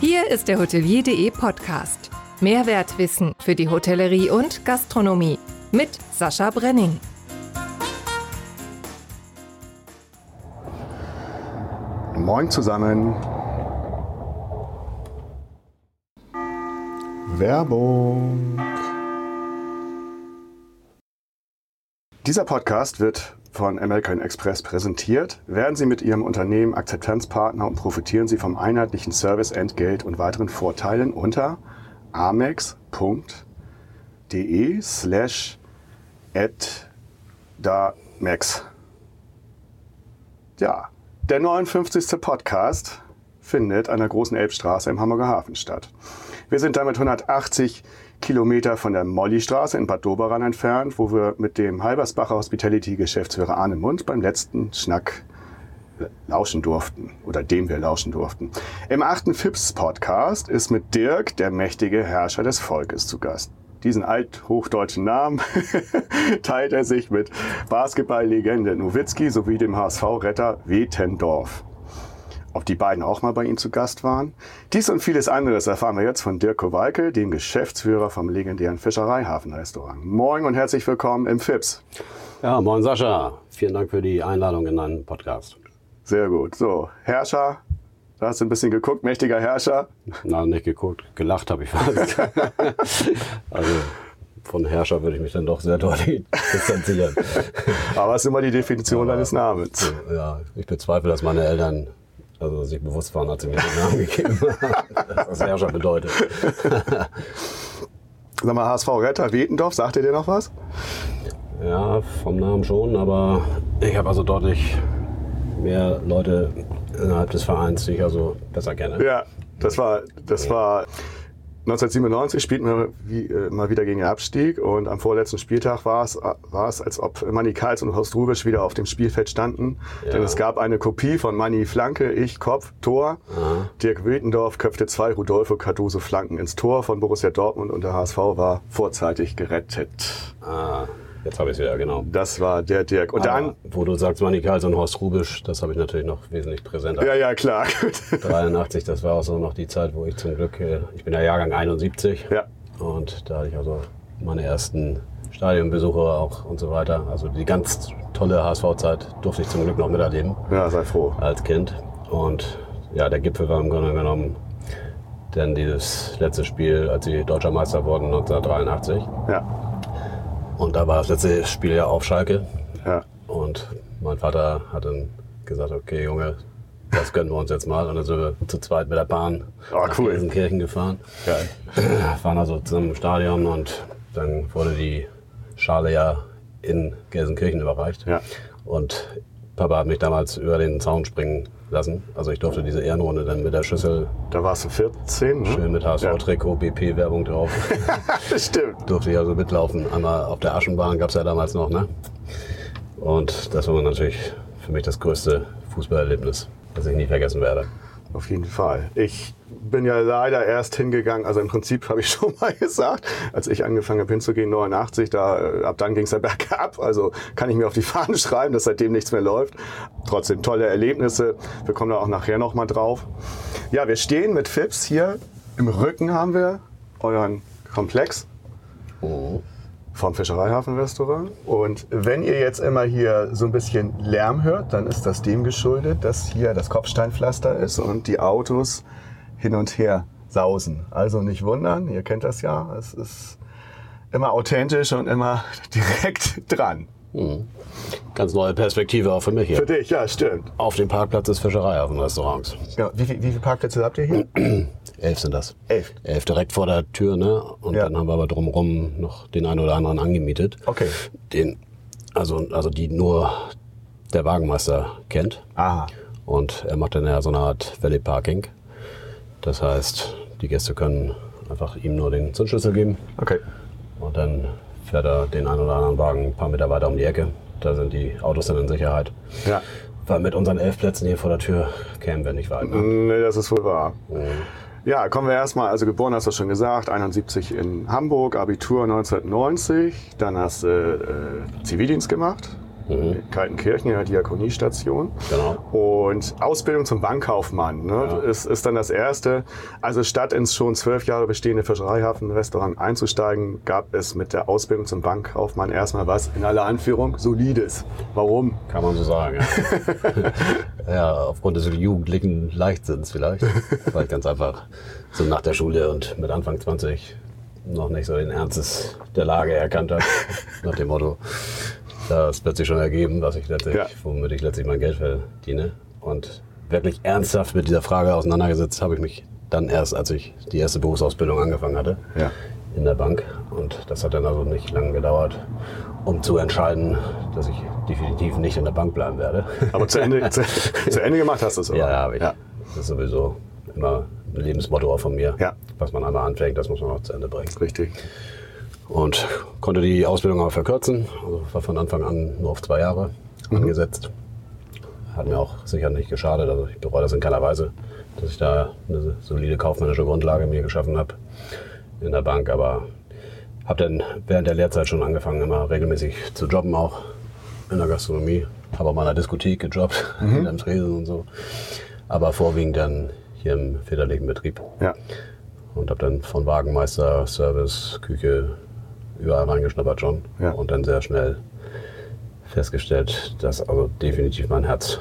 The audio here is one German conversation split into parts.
Hier ist der Hotelier.de Podcast. Mehrwertwissen für die Hotellerie und Gastronomie mit Sascha Brenning. Moin zusammen. Werbung. Dieser Podcast wird von American Express präsentiert. Werden Sie mit Ihrem Unternehmen Akzeptanzpartner und profitieren Sie vom einheitlichen Service, Entgelt und weiteren Vorteilen unter amex.de slash max. Ja, der 59. Podcast findet an der großen Elbstraße im Hamburger Hafen statt. Wir sind damit 180 Kilometer von der Mollystraße in Bad Doberan entfernt, wo wir mit dem Halbersbacher Hospitality Geschäftsführer Arne Mund beim letzten Schnack lauschen durften oder dem wir lauschen durften. Im achten FIPS Podcast ist mit Dirk der mächtige Herrscher des Volkes zu Gast. Diesen althochdeutschen Namen teilt er sich mit Basketballlegende Nowitzki sowie dem HSV-Retter Wetendorf ob die beiden auch mal bei ihm zu Gast waren. Dies und vieles anderes erfahren wir jetzt von Dirk Kowalke, dem Geschäftsführer vom legendären Fischereihafenrestaurant. Moin und herzlich willkommen im FIPS. Ja, moin Sascha. Vielen Dank für die Einladung in deinen Podcast. Sehr gut. So, Herrscher, da hast du ein bisschen geguckt, mächtiger Herrscher. Na, nicht geguckt, gelacht habe ich fast. also von Herrscher würde ich mich dann doch sehr deutlich distanzieren. Aber es ist immer die Definition Aber, deines Namens. Ja, ich bezweifle, dass meine Eltern also sich bewusst waren, als sie mir den Namen gegeben haben, was Herrscher bedeutet. Sag mal, HSV Retter Wetendorf, sagt ihr dir noch was? Ja, vom Namen schon, aber ich habe also deutlich mehr Leute innerhalb des Vereins, die ich also besser kenne. Ja, das war, das war 1997 spielten wir wie, äh, mal wieder gegen den Abstieg und am vorletzten Spieltag war es, war es als ob Manni Karls und Horst Rubisch wieder auf dem Spielfeld standen. Ja. Denn es gab eine Kopie von Manni Flanke, ich Kopf, Tor. Aha. Dirk Wetendorf köpfte zwei Rodolfo Cardoso Flanken ins Tor von Borussia Dortmund und der HSV war vorzeitig gerettet. Ah. Jetzt habe ich es wieder, genau. Das war der Dirk. Und dann. Wo du sagst, Manni Karls und Horst Rubisch, das habe ich natürlich noch wesentlich präsenter. Ja, ja, klar. 83, das war auch so noch die Zeit, wo ich zum Glück, äh, ich bin ja Jahrgang 71. Ja. Und da hatte ich also meine ersten Stadionbesuche auch und so weiter. Also die ganz tolle HSV-Zeit durfte ich zum Glück noch miterleben. Ja, sei froh. Als Kind. Und ja, der Gipfel war im Grunde genommen dann dieses letzte Spiel, als sie Deutscher Meister wurden 1983. Ja. Und da war das letzte Spiel ja auf Schalke. Ja. Und mein Vater hat dann gesagt, okay Junge, das gönnen wir uns jetzt mal. Und dann sind wir zu zweit mit der Bahn oh, nach cool. Gelsenkirchen gefahren. Geil. Waren also zusammen im Stadion und dann wurde die Schale ja in Gelsenkirchen überreicht. Ja. Und Papa hat mich damals über den Zaun springen lassen. Also ich durfte diese Ehrenrunde dann mit der Schüssel. Da warst du 14, ne? Schön mit HSV-Trikot, BP-Werbung drauf. Stimmt. durfte ich also mitlaufen. Einmal auf der Aschenbahn gab es ja damals noch, ne? Und das war natürlich für mich das größte Fußballerlebnis, das ich nie vergessen werde. Auf jeden Fall. Ich bin ja leider erst hingegangen, also im Prinzip habe ich schon mal gesagt, als ich angefangen habe hinzugehen, 89, da, äh, ab dann ging es ja bergab. Also kann ich mir auf die Fahne schreiben, dass seitdem nichts mehr läuft. Trotzdem tolle Erlebnisse. Wir kommen da auch nachher nochmal drauf. Ja, wir stehen mit Fips hier. Im Rücken haben wir euren Komplex. Oh vom Fischereihafenrestaurant. Und wenn ihr jetzt immer hier so ein bisschen Lärm hört, dann ist das dem geschuldet, dass hier das Kopfsteinpflaster ist und die Autos hin und her sausen. Also nicht wundern, ihr kennt das ja. Es ist immer authentisch und immer direkt dran. Mhm. Ganz neue Perspektive auch für mich hier. Für dich, ja, stimmt. Auf dem Parkplatz des Fischereihafenrestaurants. Ja, wie, wie, wie viele Parkplätze habt ihr hier? Elf sind das. Elf? Elf direkt vor der Tür, ne? Und ja. dann haben wir aber drumherum noch den einen oder anderen angemietet. Okay. Den, also, also die nur der Wagenmeister kennt. Aha. Und er macht dann ja so eine Art Valley Parking. Das heißt, die Gäste können einfach ihm nur den Zündschlüssel geben. Okay. Und dann fährt er den einen oder anderen Wagen ein paar Meter weiter um die Ecke. Da sind die Autos dann in Sicherheit. Ja. Weil mit unseren elf Plätzen hier vor der Tür kämen wir nicht weit. Ne? Nee, das ist wohl wahr. Mhm. Ja, kommen wir erstmal, also geboren hast du schon gesagt, 71 in Hamburg, Abitur 1990, dann hast du äh, Zivildienst gemacht in Kaltenkirchen in der Diakoniestation. Genau. Und Ausbildung zum Bankkaufmann ne, Ja. ist, ist dann das Erste. Also statt ins schon zwölf Jahre bestehende Fischereihafen-Restaurant einzusteigen, gab es mit der Ausbildung zum Bankkaufmann erstmal was, in aller Anführung, Solides. Warum? Kann man so sagen. Ja, ja aufgrund des jugendlichen Leichtsinns vielleicht. Weil ich ganz einfach so nach der Schule und mit Anfang 20 noch nicht so den Ernstes der Lage erkannt habe. nach dem Motto, das wird sich schon ergeben, was ich letztlich, Ja. womit ich letztlich mein Geld verdiene. Und wirklich ernsthaft mit dieser Frage auseinandergesetzt habe ich mich dann erst, als ich die erste Berufsausbildung angefangen hatte Ja. in der Bank. Und das hat dann also nicht lange gedauert, um zu entscheiden, dass ich definitiv nicht in der Bank bleiben werde. Aber zu Ende, zu, zu Ende gemacht hast du es, oder? Ja, ja, habe ich. Ja. Das ist sowieso immer ein Lebensmotto von mir. Ja. Was man einmal anfängt, das muss man auch zu Ende bringen. Richtig. Und konnte die Ausbildung auch verkürzen. Also war von Anfang an nur auf zwei Jahre Mhm. angesetzt. Hat mir auch sicher nicht geschadet. Also ich bereue das in keiner Weise, dass ich da eine solide kaufmännische Grundlage mir geschaffen habe in der Bank. Aber habe dann während der Lehrzeit schon angefangen, immer regelmäßig zu jobben auch in der Gastronomie. Habe auch mal in der Diskothek gejobbt, in einem Tresen und so. Aber vorwiegend dann hier im väterlichen Betrieb Ja. und habe dann von Wagenmeister, Service, Küche überall reingeschnuppert schon Ja. und dann sehr schnell festgestellt, dass also definitiv mein Herz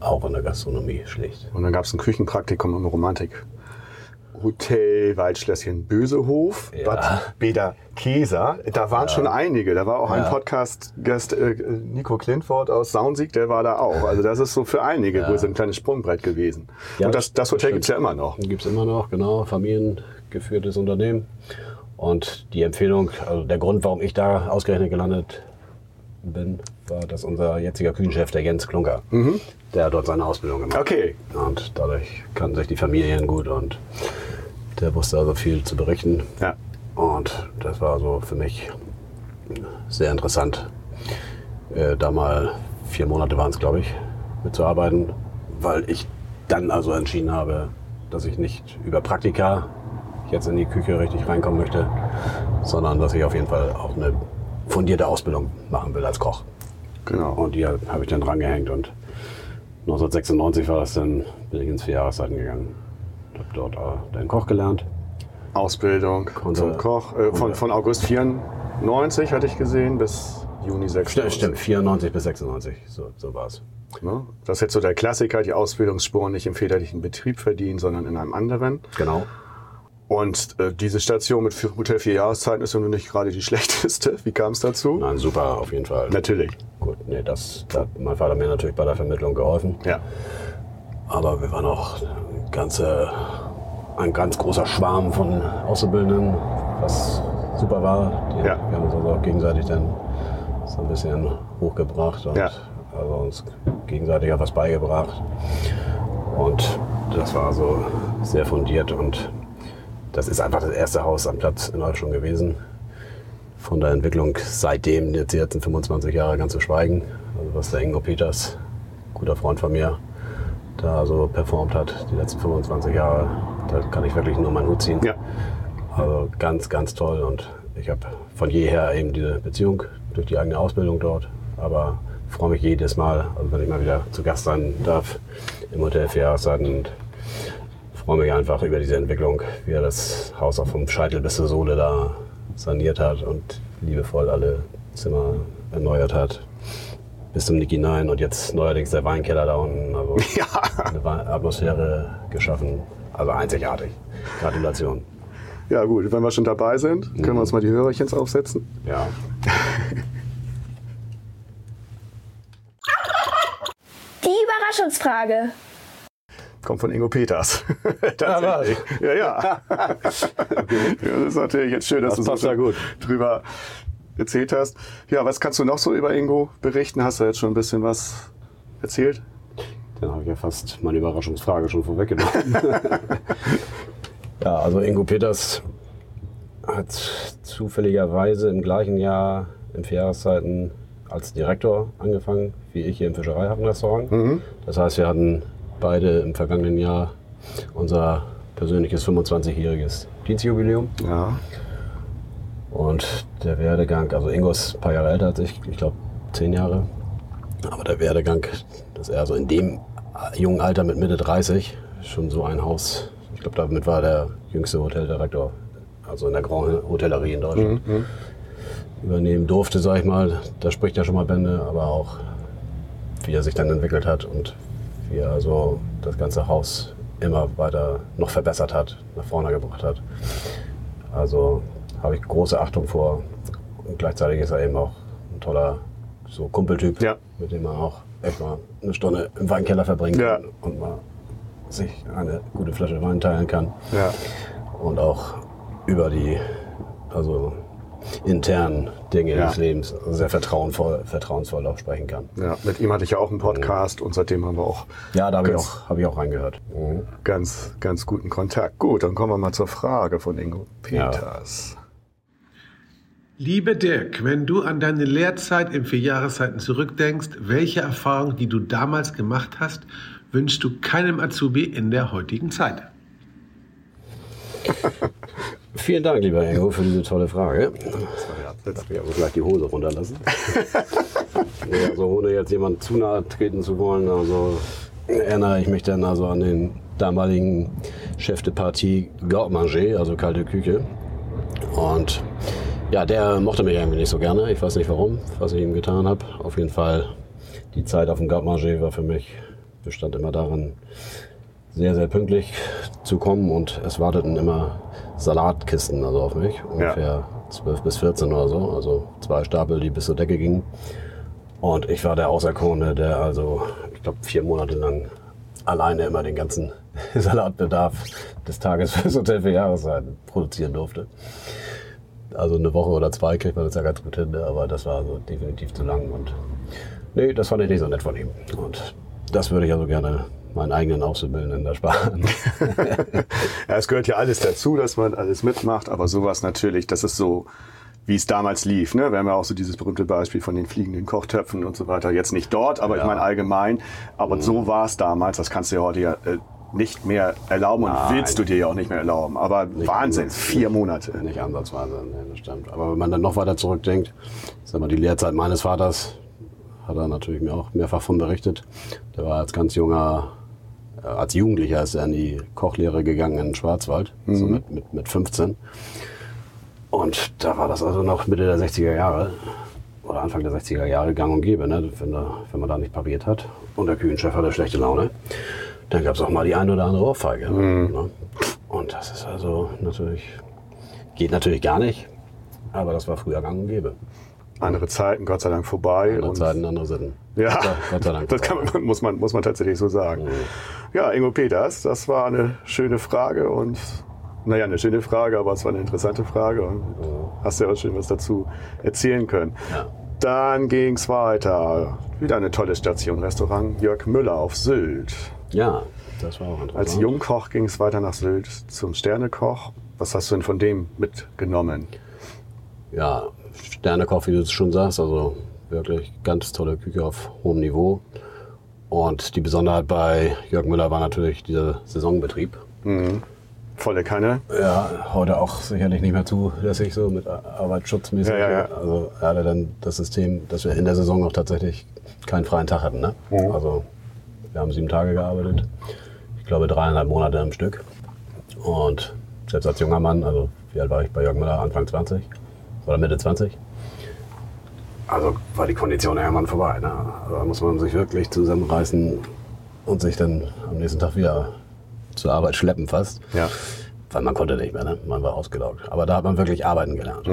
auch in der Gastronomie schlägt. Und dann gab es ein Küchenpraktikum im Romantik. Hotel Waldschlösschen Bösehof, Ja. Bad Beda Keser. Da waren schon einige. Da war auch ein Ja. Podcast-Gast äh, Nico Klintwort aus Saunsieg, der war da auch. Also das ist so für einige Ja. so ein kleines Sprungbrett gewesen. Ja, Und das, das Hotel stimmt. gibt's ja immer noch. Gibt es immer noch, genau, familiengeführtes Unternehmen. Und die Empfehlung, also der Grund, warum ich da ausgerechnet gelandet bin, war, dass unser jetziger Küchenchef, der Jens Klunker, der hat dort seine Ausbildung gemacht. Mhm. Okay. Und dadurch kannten sich die Familien gut und der wusste also viel zu berichten. Ja. Und das war so für mich sehr interessant, äh, da mal vier Monate waren es, glaube ich, mitzuarbeiten, weil ich dann also entschieden habe, dass ich nicht über Praktika jetzt in die Küche richtig reinkommen möchte, sondern dass ich auf jeden Fall auch eine fundierte Ausbildung machen will als Koch. Genau. Und die habe ich dann drangehängt und 1996 war das dann, bin ich ins vier Jahreszeiten gegangen. Habe dort äh, den Koch gelernt. Ausbildung Konnte- zum Koch. Äh, von, von August 94 hatte ich gesehen bis Juni 96. Stimmt, stimmt, 94 bis 96, so, so war es. Ne? Das ist jetzt so der Klassiker, die Ausbildungsspuren nicht im väterlichen Betrieb verdienen, sondern in einem anderen. Genau. Und äh, diese Station mit Hotel vier Jahreszeiten ist ja nun nicht gerade die schlechteste. Wie kam es dazu? Nein, super, auf jeden Fall. Natürlich. Gut, nee, das, da hat mein Vater mir natürlich bei der Vermittlung geholfen. Ja. Aber wir waren auch ganze, ein ganz großer Schwarm von Auszubildenden, was super war. Die, Ja. Wir haben uns also auch gegenseitig dann so ein bisschen hochgebracht und Ja. also uns gegenseitig auch was beigebracht. Und das war so sehr fundiert und das ist einfach das erste Haus am Platz in Deutschland gewesen. Von der Entwicklung seitdem, jetzt die letzten 25 Jahre ganz zu schweigen. Also was der Ingo Peters, guter Freund von mir, da so performt hat, die letzten 25 Jahre, da kann ich wirklich nur meinen Hut ziehen. Ja. Also ganz, ganz toll und ich habe von jeher eben diese Beziehung durch die eigene Ausbildung dort, aber freue mich jedes Mal, also wenn ich mal wieder zu Gast sein darf im Hotel für Jahreszeiten und freue mich einfach über diese Entwicklung, wie er das Haus auch vom Scheitel bis zur Sohle da saniert hat und liebevoll alle Zimmer erneuert hat. Bis zum Nick hinein und jetzt neuerdings der Weinkeller da unten. Also Ja. eine Atmosphäre geschaffen. Also einzigartig. Gratulation. Ja, gut. Wenn wir schon dabei sind, können wir uns mal die Hörerchens aufsetzen. Ja. Die Überraschungsfrage. Kommt von Ingo Peters. Tatsächlich. Ja, ja. ja. Das ist natürlich jetzt schön, dass Das du so gut. drüber erzählt hast. Ja, was kannst du noch so über Ingo berichten? Hast du jetzt schon ein bisschen was erzählt? Dann habe ich ja fast meine Überraschungsfrage schon vorweggenommen. ja, also Ingo Peters hat zufälligerweise im gleichen Jahr in vier Jahreszeiten als Direktor angefangen, wie ich hier im Fischereihafenrestaurant. Das heißt, wir hatten beide im vergangenen Jahr unser persönliches 25-jähriges Dienstjubiläum. Ja. Und der Werdegang, also Ingo ist ein paar Jahre älter als ich, ich glaube zehn Jahre. Aber der Werdegang, dass er so in dem jungen Alter mit Mitte 30 schon so ein Haus, ich glaube, damit war der jüngste Hoteldirektor, also in der Grand Hotellerie in Deutschland, übernehmen durfte, sag ich mal. Da spricht ja schon mal Bände, aber auch wie er sich dann entwickelt hat und wie er also das ganze Haus immer weiter noch verbessert hat, nach vorne gebracht hat. Also habe ich große Achtung vor. Und gleichzeitig ist er eben auch ein toller so Kumpeltyp, Ja. mit dem man auch echt mal eine Stunde im Weinkeller verbringen Ja. kann und mal sich eine gute Flasche Wein teilen kann. Ja. Und auch über die also internen Dinge Ja. des Lebens sehr vertrauensvoll, vertrauensvoll auch sprechen kann. Ja, mit ihm hatte ich ja auch einen Podcast und seitdem haben wir auch Ja, da habe ich, auch- hab ich auch reingehört. Mhm. ganz, ganz guten Kontakt. Gut, dann kommen wir mal zur Frage von Ingo Ja. Peters. Lieber Dirk, wenn du an deine Lehrzeit in vier Jahreszeiten zurückdenkst, welche Erfahrung, die du damals gemacht hast, wünschst du keinem Azubi in der heutigen Zeit? Vielen Dank, lieber Ingo, für diese tolle Frage. Darf ich aber gleich die Hose runterlassen? ja, also ohne jetzt jemand zu nahe treten zu wollen, also erinnere ich mich dann also an den damaligen Chef de Partie Garde Manger, also kalte Küche. Und ja, der mochte mich irgendwie nicht so gerne. Ich weiß nicht warum, was ich ihm getan habe. Auf jeden Fall, die Zeit auf dem Garde Manger war für mich, bestand immer darin, sehr, sehr pünktlich zu kommen und es warteten immer Salatkisten also auf mich, ungefähr 12 bis 14 oder so, also zwei Stapel, die bis zur Decke gingen. Und ich war der Auserkorene, der also, ich glaube, vier Monate lang alleine immer den ganzen Salatbedarf des Tages fürs Hotel für Jahreszeiten produzieren durfte. Also eine Woche oder zwei kriegt man das ja ganz gut hin, ne? aber das war also definitiv zu lang und nee, das fand ich nicht so nett von ihm. Und das würde ich also gerne meinen eigenen Auszubildenden ersparen. Ja, es gehört ja alles dazu, dass man alles mitmacht, aber sowas natürlich, das ist so, wie es damals lief. Ne? Wir haben ja auch so dieses berühmte Beispiel von den fliegenden Kochtöpfen und so weiter. Jetzt nicht dort, aber ich Ja. meine allgemein. Aber so war es damals. Das kannst du ja heute ja äh, nicht mehr erlauben und Nein. willst du dir ja auch nicht mehr erlauben. Aber Wahnsinn, nicht. vier Monate. Nicht ansatzweise, nee, das stimmt. Aber wenn man dann noch weiter zurückdenkt, sag mal, die Lehrzeit meines Vaters, hat er natürlich mir auch mehrfach von berichtet. Der war als ganz junger, als Jugendlicher ist er in die Kochlehre gegangen in den Schwarzwald, so mit, mit, mit 15. Und da war das also noch Mitte der 60er Jahre oder Anfang der 60er Jahre gang und gäbe, ne? wenn, da, wenn man da nicht pariert hat. Und der Küchenchef hatte schlechte Laune. Dann gab es auch mal die eine oder andere Ohrfeige. Ne? Und das ist also natürlich, geht natürlich gar nicht. Aber das war früher gang und gäbe. Andere Zeiten, Gott sei Dank vorbei. Andere Und- Zeiten, andere Sitten. Ja, Gott sei- Gott sei Dank. das kann man, muss, man, muss man tatsächlich so sagen. Ja, Ingo Peters, das war eine schöne Frage und naja, eine schöne Frage, aber es war eine interessante Frage und hast ja auch schön was dazu erzählen können. Ja. Dann ging es weiter. Wieder eine tolle Station, Restaurant Jörg Müller auf Sylt. Ja, das war auch interessant. Als Jungkoch ging es weiter nach Sylt zum Sternekoch. Was hast du denn von dem mitgenommen? Ja, Sternekoch, wie du es schon sagst, also wirklich ganz tolle Küche auf hohem Niveau. Und die Besonderheit bei Jörg Müller war natürlich dieser Saisonbetrieb. Volle Kanne. Ja, heute auch sicherlich nicht mehr zulässig, so mit Arbeitsschutzmäßig. Ja, ja, ja. Also er hatte dann das System, dass wir in der Saison auch tatsächlich keinen freien Tag hatten. Ne? Also wir haben sieben Tage gearbeitet, ich glaube dreieinhalb Monate am Stück. Und selbst als junger Mann, also wie alt war ich bei Jörg Müller? Anfang 20 oder Mitte 20? Also war die Kondition irgendwann vorbei. Ne? Also da muss man sich wirklich zusammenreißen und sich dann am nächsten Tag wieder zur Arbeit schleppen fast. Ja. Weil man konnte nicht mehr, ne? man war ausgelaugt. Aber da hat man wirklich arbeiten gelernt.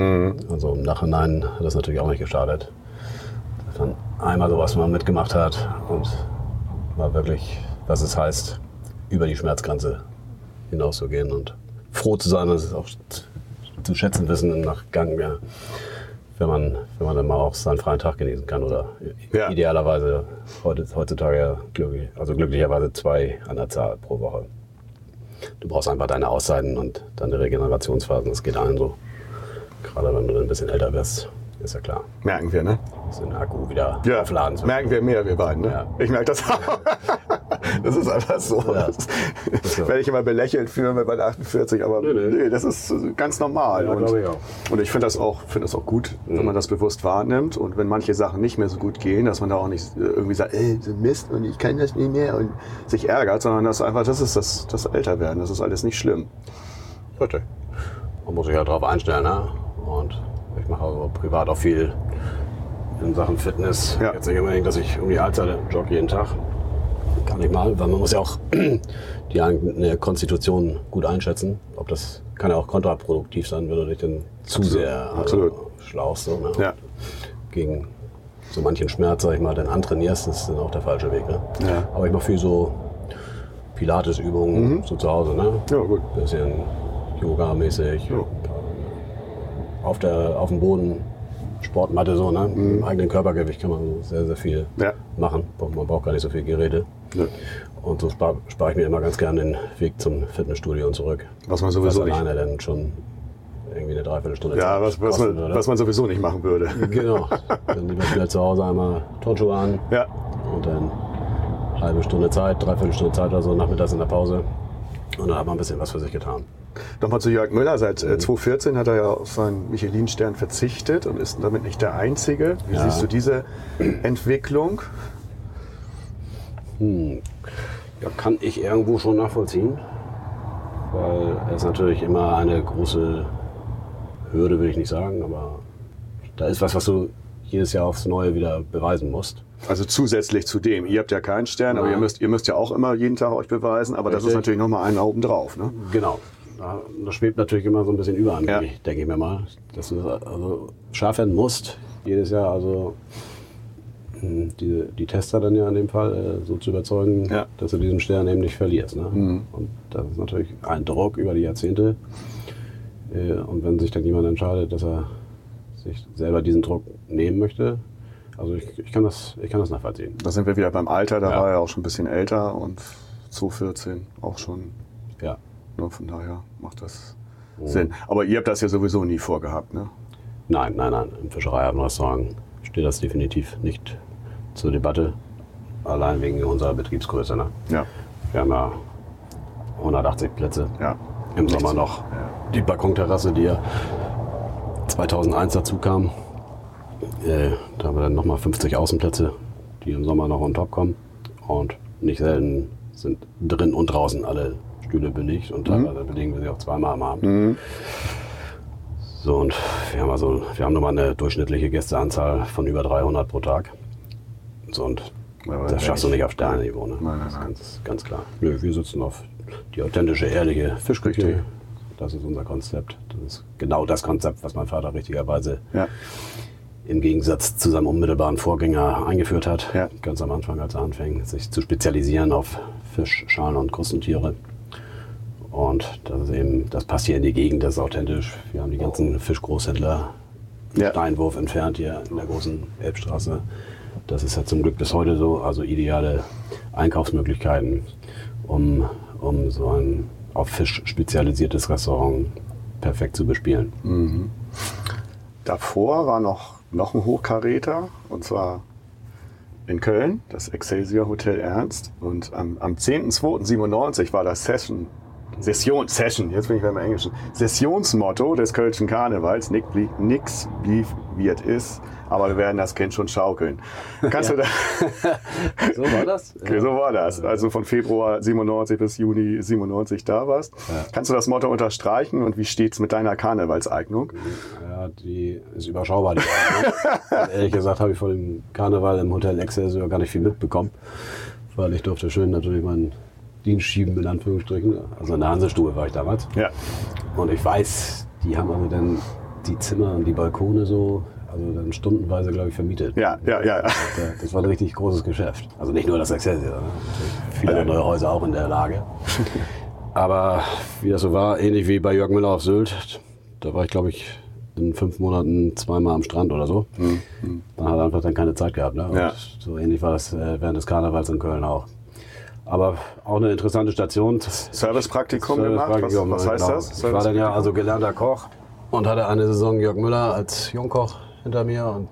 Also im Nachhinein hat das natürlich auch nicht geschadet. Dass man einmal sowas mal mitgemacht hat und mal wirklich, was es heißt, über die Schmerzgrenze hinauszugehen und froh zu sein, dass es auch zu schätzen wissen im Nachgang, ja, wenn man, wenn man dann mal auch seinen freien Tag genießen kann oder Ja. idealerweise heutzutage glücklich, also glücklicherweise zwei an der Zahl pro Woche. Du brauchst einfach deine Auszeiten und deine Regenerationsphasen. Das geht allen so. Gerade wenn du ein bisschen älter wirst, ist ja klar. Merken wir, ne? Ist den Akku wieder Ja, aufladen zu merken wir mehr, wir beiden. Ne? Ja. Ich merke das auch. Das ist einfach so. Ja. Das werde ich immer belächelt für mit 48, aber Nee, nee. nee, das ist ganz normal. Ja, und, ich auch. und ich finde das, auch- finde das auch gut, wenn man das bewusst wahrnimmt und wenn manche Sachen nicht mehr so gut gehen, dass man da auch nicht äh, irgendwie sagt, ey, so Mist und ich kann das nicht mehr und sich ärgert, sondern das einfach, das ist das, das Älterwerden, das ist alles nicht schlimm. Richtig. Man muss sich ja darauf einstellen, ne? Und ich mache also privat auch viel in Sachen Fitness. Ja. Jetzt nicht unbedingt, dass ich um die Halbzeit jogge jeden Tag. Kann ich mal, weil man muss ja auch die eigene Konstitution gut einschätzen. Ob das kann ja auch kontraproduktiv sein, wenn du dich dann zu Absolut, sehr äh, absolut. schlauchst. So, ne? Ja. Gegen so manchen Schmerz, sag ich mal, dann antrainierst, das ist dann auch der falsche Weg. Ne? Ja. Aber ich mache viel so Pilates-Übungen so zu Hause. Ne? Ja, gut. bisschen Yoga-mäßig. Auf, der, auf dem Boden, Sportmatte so, ne? Im eigenen Körpergewicht kann man sehr, sehr viel Mhm. Ja. machen. Man braucht gar nicht so viel Geräte. Nö. Und so spare spar ich mir immer ganz gerne den Weg zum Fitnessstudio und zurück. Was man sowieso was nicht. alleine dann schon irgendwie eine Dreiviertelstunde Ja, was, was, kosten man, was man sowieso nicht machen würde. Genau. Dann lieber schnell zu Hause einmal Turnschuhe an Ja, und dann halbe Stunde Zeit, dreiviertel Stunde Zeit oder so, nachmittags in der Pause. Und dann hat man ein bisschen was für sich getan. Nochmal zu Jörg Müller. Seit äh, 2014 hat er ja auf seinen Michelin-Stern verzichtet und ist damit nicht der Einzige. Wie Ja. siehst du diese Entwicklung? Ja, kann ich irgendwo schon nachvollziehen, weil es natürlich immer eine große Hürde, will ich nicht sagen, aber da ist was, was du jedes Jahr aufs Neue wieder beweisen musst. Also zusätzlich zu dem. Ihr habt ja keinen Stern, aber Ja. ihr müsst, ihr müsst ja auch immer jeden Tag euch beweisen. Aber das ist Richtig. natürlich nochmal einen oben drauf. Ne? Genau. Da, das schwebt natürlich immer so ein bisschen über an, Ja. denke ich, mir mal. Dass du also scharf werden musst, jedes Jahr. Also mh, die, die Tester dann ja in dem Fall äh, so zu überzeugen, Ja. dass du diesen Stern eben nicht verlierst. Ne? Und das ist natürlich ein Druck über die Jahrzehnte. Äh, Und wenn sich dann jemand entscheidet, dass er sich selber diesen Druck nehmen möchte, also ich, ich, kann, das, ich kann das nachvollziehen. Da sind wir wieder beim Alter. Da Ja. war er auch schon ein bisschen älter und 2014 auch schon. Ja. Ne, von daher macht das Sinn. Aber ihr habt das ja sowieso nie vorgehabt. Ne? Nein, nein, nein. Im Fischereihabenrestaurant steht das definitiv nicht zur Debatte. Allein wegen unserer Betriebsgröße. Ne? Ja. Wir haben ja 180 Plätze. Ja. Im Sommer noch die Balkonterrasse, die ja 2001 dazu kam. Äh, da haben wir dann nochmal 50 Außenplätze, die im Sommer noch on top kommen. Und nicht selten sind drin und draußen alle Stühle belegt und teilweise belegen wir sie auch zweimal am Abend. So, und wir haben also, wir haben nochmal eine durchschnittliche Gästeanzahl von über 300 pro Tag. So, und aber das schaffst du nicht auf Sternenniveau, ne? Nein, nein, Das ist nein. Ganz, ganz klar. Nö, wir sitzen auf die authentische, ehrliche Fischküche. Das ist unser Konzept. Das ist genau das Konzept, was mein Vater richtigerweise Ja. im Gegensatz zu seinem unmittelbaren Vorgänger eingeführt hat. Ja. Ganz am Anfang, als er anfing, sich zu spezialisieren auf Fisch, Schalen und Krustentiere. Und das ist eben, das passt hier in die Gegend, das ist authentisch. Wir haben die ganzen Fischgroßhändler Ja. Steinwurf entfernt hier in der großen Elbstraße. Das ist ja zum Glück bis heute so, also ideale Einkaufsmöglichkeiten, um, um so ein auf Fisch spezialisiertes Restaurant perfekt zu bespielen. Davor war noch, noch ein Hochkaräter und zwar in Köln, das Excelsior Hotel Ernst. Und am, am 10.02.97 war das Session, Session, Session, jetzt bin ich beim Englischen, Sessionsmotto des Kölschen Karnevals, Nick blieb, nix blieb, wie es ist, aber wir werden das Kind schon schaukeln. Kannst du da, So war das? okay, so war das. Also von Februar 97 bis Juni 97 da warst. Kannst du das Motto unterstreichen und wie steht's mit deiner Karnevalseignung? Ja, die ist überschaubar. Die Eignung. Ehrlich gesagt habe ich vor dem Karneval im Hotel Excelsior gar nicht viel mitbekommen, weil ich durfte schön natürlich meinen Dienst schieben, in Anführungsstrichen. Also in der Hansestube war ich damals. Ja. Und ich weiß, die haben also dann die Zimmer und die Balkone so, also dann stundenweise, glaube ich, vermietet. Ja, ja, ja. ja. Da- Das war ein richtig großes Geschäft. Also nicht nur das Excelsior, ne? Viele andere Häuser auch in der Lage. Aber wie das so war, ähnlich wie bei Jörg Müller auf Sylt, da war ich, glaube ich, in fünf Monaten zweimal am Strand oder so. Man hat einfach dann keine Zeit gehabt. Ne? Ja. so ähnlich war das äh, während des Karnevals in Köln auch. Aber auch eine interessante Station. Servicepraktikum gemacht? Was, Servicepraktikum, was heißt genau. das? Ich war dann ja also gelernter Koch und hatte eine Saison Jörg Müller als Jungkoch hinter mir. Und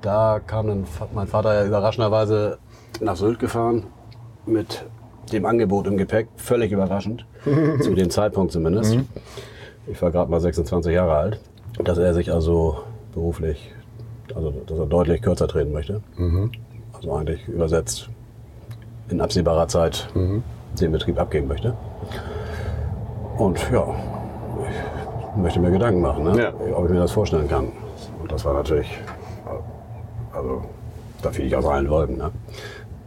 da kam dann mein Vater ja überraschenderweise nach Sylt gefahren mit dem Angebot im Gepäck, völlig überraschend, zu dem Zeitpunkt zumindest. Ich war gerade mal 26 Jahre alt, dass er sich also beruflich, also dass er deutlich kürzer treten möchte. Also eigentlich übersetzt in absehbarer Zeit den Betrieb abgeben möchte. Und ja, ich möchte mir Gedanken machen, ne? Ja. ob ich mir das vorstellen kann. Und das war natürlich, also da fiel ich aus allen Wolken. Ne?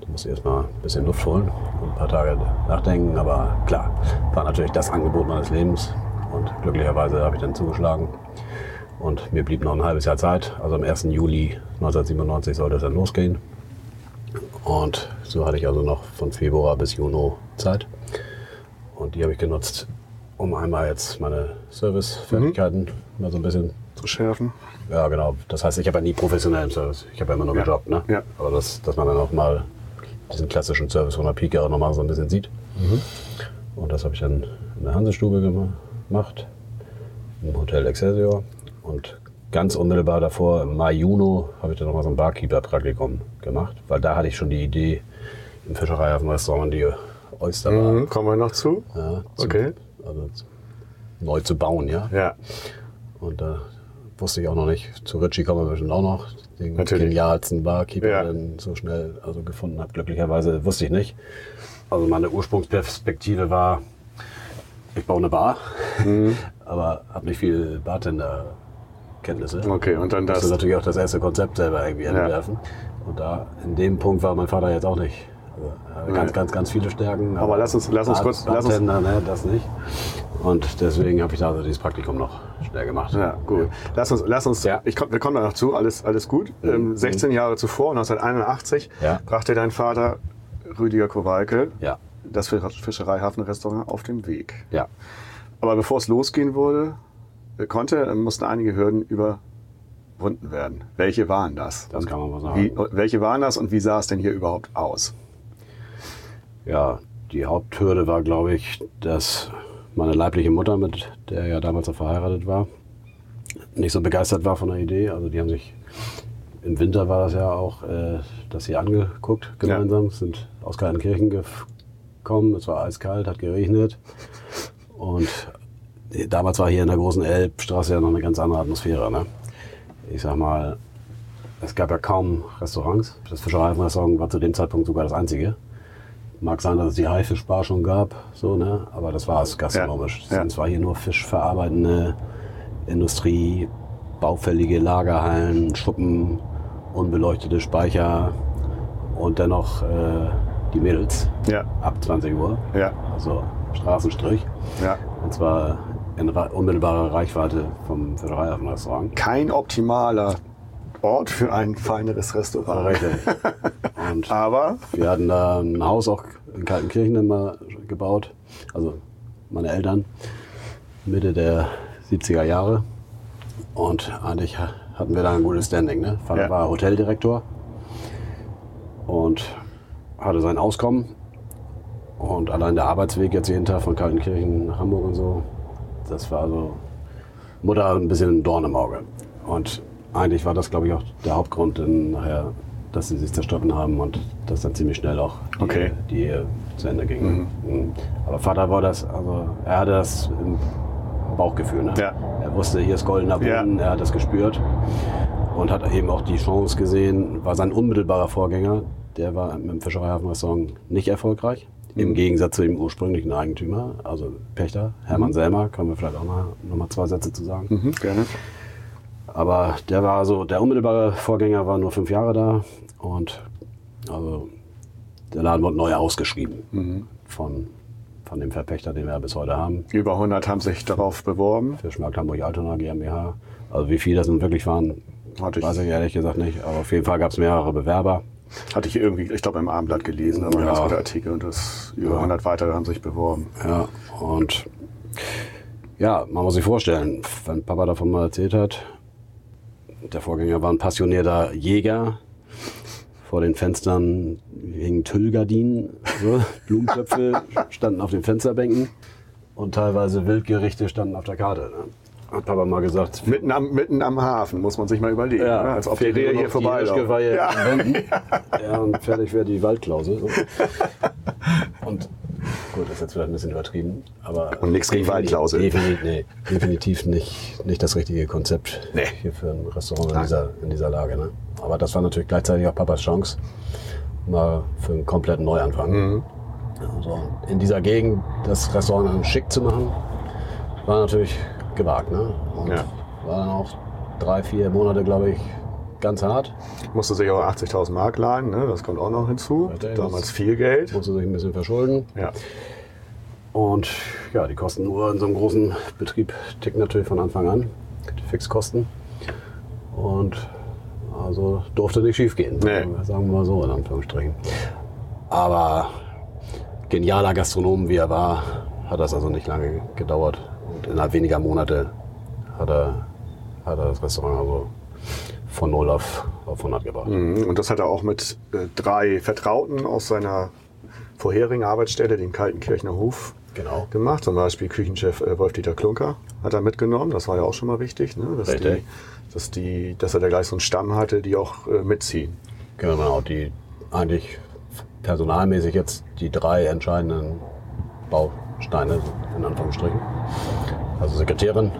Da musste ich erstmal ein bisschen Luft holen und ein paar Tage nachdenken. Aber klar, war natürlich das Angebot meines Lebens. Und glücklicherweise habe ich dann zugeschlagen. Und mir blieb noch ein halbes Jahr Zeit. Also am 1. Juli 1997 sollte es dann losgehen. Und so hatte ich also noch von Februar bis Juni Zeit. Und die habe ich genutzt, um einmal jetzt meine Servicefertigkeiten mal so ein bisschen Zu schärfen. ja, genau. Das heißt, ich habe ja nie professionellen Service. Ich habe ja immer nur Ja. gejobbt, ne? Ja. Aber das, dass man dann auch mal diesen klassischen Service von der Pike auch nochmal so ein bisschen sieht. Und das habe ich dann in der Hansestube gema- gemacht, im Hotel Excelsior. Und ganz unmittelbar davor, im Mai, Juni, habe ich dann nochmal so ein Barkeeper-Praktikum gemacht, weil da hatte ich schon die Idee, im Fischereihafenrestaurant die Oysterbar Mhm. Kommen wir noch zu? ja, zu, Okay. also neu zu bauen, ja. Ja. Und da wusste ich auch noch nicht. Zu Ritchie kommen wir bestimmt auch noch. Den Natürlich. genialsten Barkeeper, Ja. den so schnell also gefunden habe. Glücklicherweise wusste ich nicht. Also meine Ursprungsperspektive war, ich baue eine Bar, Mhm. aber habe nicht viel Bartender-Kenntnisse. Okay, und dann Musste das. natürlich auch das erste Konzept selber irgendwie entwerfen. Und da in dem Punkt war mein Vater jetzt auch nicht. Also, hatte ganz, Nee. ganz, ganz viele Stärken. Aber lass uns- lass uns kurz- lass uns- ne, das nicht. Und deswegen habe ich da also dieses Praktikum noch schnell gemacht. Ja, gut. Lass uns, lass uns, Ja. Mhm. ich komm, wir kommen da noch zu, alles, alles gut. Ähm, 16 Jahre zuvor, 1981, Ja. brachte dein Vater Rüdiger Kowalke Ja, das Fischereihafenrestaurant auf den Weg. ja. Aber bevor es losgehen wurde, äh, konnte, äh, mussten einige Hürden überwunden werden. Welche waren das? Das kann man mal sagen. Wie, äh, welche waren das und wie sah es denn hier überhaupt aus? Ja, die Haupthürde war, glaube ich, dass meine leibliche Mutter, mit der ja damals noch verheiratet war, nicht so begeistert war von der Idee. Also die haben sich im Winter war das ja auch, äh, das hier angeguckt gemeinsam, sind aus Kaltenkirchen gekommen. Es war eiskalt, hat geregnet und damals war hier in der großen Elbstraße ja noch eine ganz andere Atmosphäre. Ne? Ich sag mal, es gab ja kaum Restaurants. Das Fischereifenrestaurant war zu dem Zeitpunkt sogar das einzige. Mag sein, dass es die Haifischbar schon gab, so, ne? aber das war es gastronomisch. Ja. Es war hier nur fischverarbeitende Industrie, baufällige Lagerhallen, Schuppen, unbeleuchtete Speicher und dennoch äh, die Mädels Ja, ab 20 Uhr, ja, also Straßenstrich. ja. Und zwar in unmittelbarer Reichweite vom Fischereihafenrestaurant. Kein optimaler Ort für ein feineres Restaurant. Richtig. Aber Wir hatten da ein Haus auch in Kaltenkirchen immer gebaut. Also meine Eltern, Mitte der 70er Jahre. Und eigentlich ha- hatten wir da ein gutes Standing. Ne? Vater Ja. war Hoteldirektor und hatte sein Auskommen. Und allein der Arbeitsweg jetzt jeden Tag von Kaltenkirchen nach Hamburg und so, das war so Mutter ein bisschen ein Dorn im Auge. Und eigentlich war das, glaube ich, auch der Hauptgrund, dann nachher, dass sie sich zerstritten haben und das dann ziemlich schnell auch die, Okay. die Ehe zu Ende ging. Mhm. Aber Vater war das, also er hatte das im Bauchgefühl. Ne? Ja. Er wusste, hier ist goldener Boden, Ja. er hat das gespürt und hat eben auch die Chance gesehen, war sein unmittelbarer Vorgänger, der war mit dem Fischereihafenrestaurant nicht erfolgreich. Mhm. Im Gegensatz zu dem ursprünglichen Eigentümer, also Pächter, Hermann Selmer, können wir vielleicht auch mal, noch mal zwei Sätze zu sagen. mhm, gerne. Aber der war so, der unmittelbare Vorgänger war nur fünf Jahre da und also der Laden wurde neu ausgeschrieben Mhm. von, von dem Verpächter, den wir bis heute haben. Über 100 haben sich darauf beworben. Fischmarkt Hamburg-Altona GmbH. Also wie viele das nun wirklich waren, Hatte ich- weiß ich ehrlich gesagt nicht. Aber auf jeden Fall gab es mehrere Bewerber. Hatte ich irgendwie, ich glaube, im Abendblatt gelesen, aber Ja. das war der Artikel und das über 100 weitere haben sich beworben. Ja, und ja, man muss sich vorstellen, wenn Papa davon mal erzählt hat, der Vorgänger war ein passionierter Jäger. Vor den Fenstern hingen Tüllgardinen, so, Blumentöpfe standen auf den Fensterbänken und teilweise Wildgerichte standen auf der Karte. Ne? Hat Papa mal gesagt, Mitten am, mitten am Hafen, muss man sich mal überlegen. ne? als ob die Rehe hier die vorbeilaufen. Hirschgeweihe Ja. Ja, und fertig wäre die Waldklause. So. Und gut, das ist jetzt vielleicht ein bisschen übertrieben, aber. Und nichts gegen Waldklausel. Definitiv, nee, definitiv nicht, nicht das richtige Konzept Nee. hier für ein Restaurant in dieser, in dieser Lage. Ne? Aber das war natürlich gleichzeitig auch Papas Chance, mal für einen kompletten Neuanfang. Mhm. Also in dieser Gegend das Restaurant schick zu machen, war natürlich gewagt. Ne? Und Ja. war dann auch drei, vier Monate, glaube ich, ganz hart. Musste sich auch 80.000 Mark leihen, ne? das kommt auch noch hinzu. Damals das- viel Geld. Musste sich ein bisschen verschulden. Ja. Und ja, die Kosten nur in so einem großen Betrieb ticken natürlich von Anfang an. Die Fixkosten. Und also durfte nicht schief gehen. Nee. Sagen wir mal so, in Anführungsstrichen. Aber genialer Gastronom, wie er war, hat das also nicht lange gedauert. Und innerhalb weniger Monate hat er, hat er das Restaurant also von 0 auf, auf 100 gebracht. Mhm. Und das hat er auch mit äh, drei Vertrauten aus seiner vorherigen Arbeitsstelle, den Kaltenkirchner Hof, Genau. gemacht. Zum Beispiel Küchenchef äh, Wolf-Dieter Klunker hat er mitgenommen. Das war ja auch schon mal wichtig, ne? dass, die, dass, die, dass er da gleich so einen Stamm hatte, die auch äh, mitziehen. Genau, die eigentlich personalmäßig jetzt die drei entscheidenden Bausteine, in Anführungsstrichen. Also Sekretärin,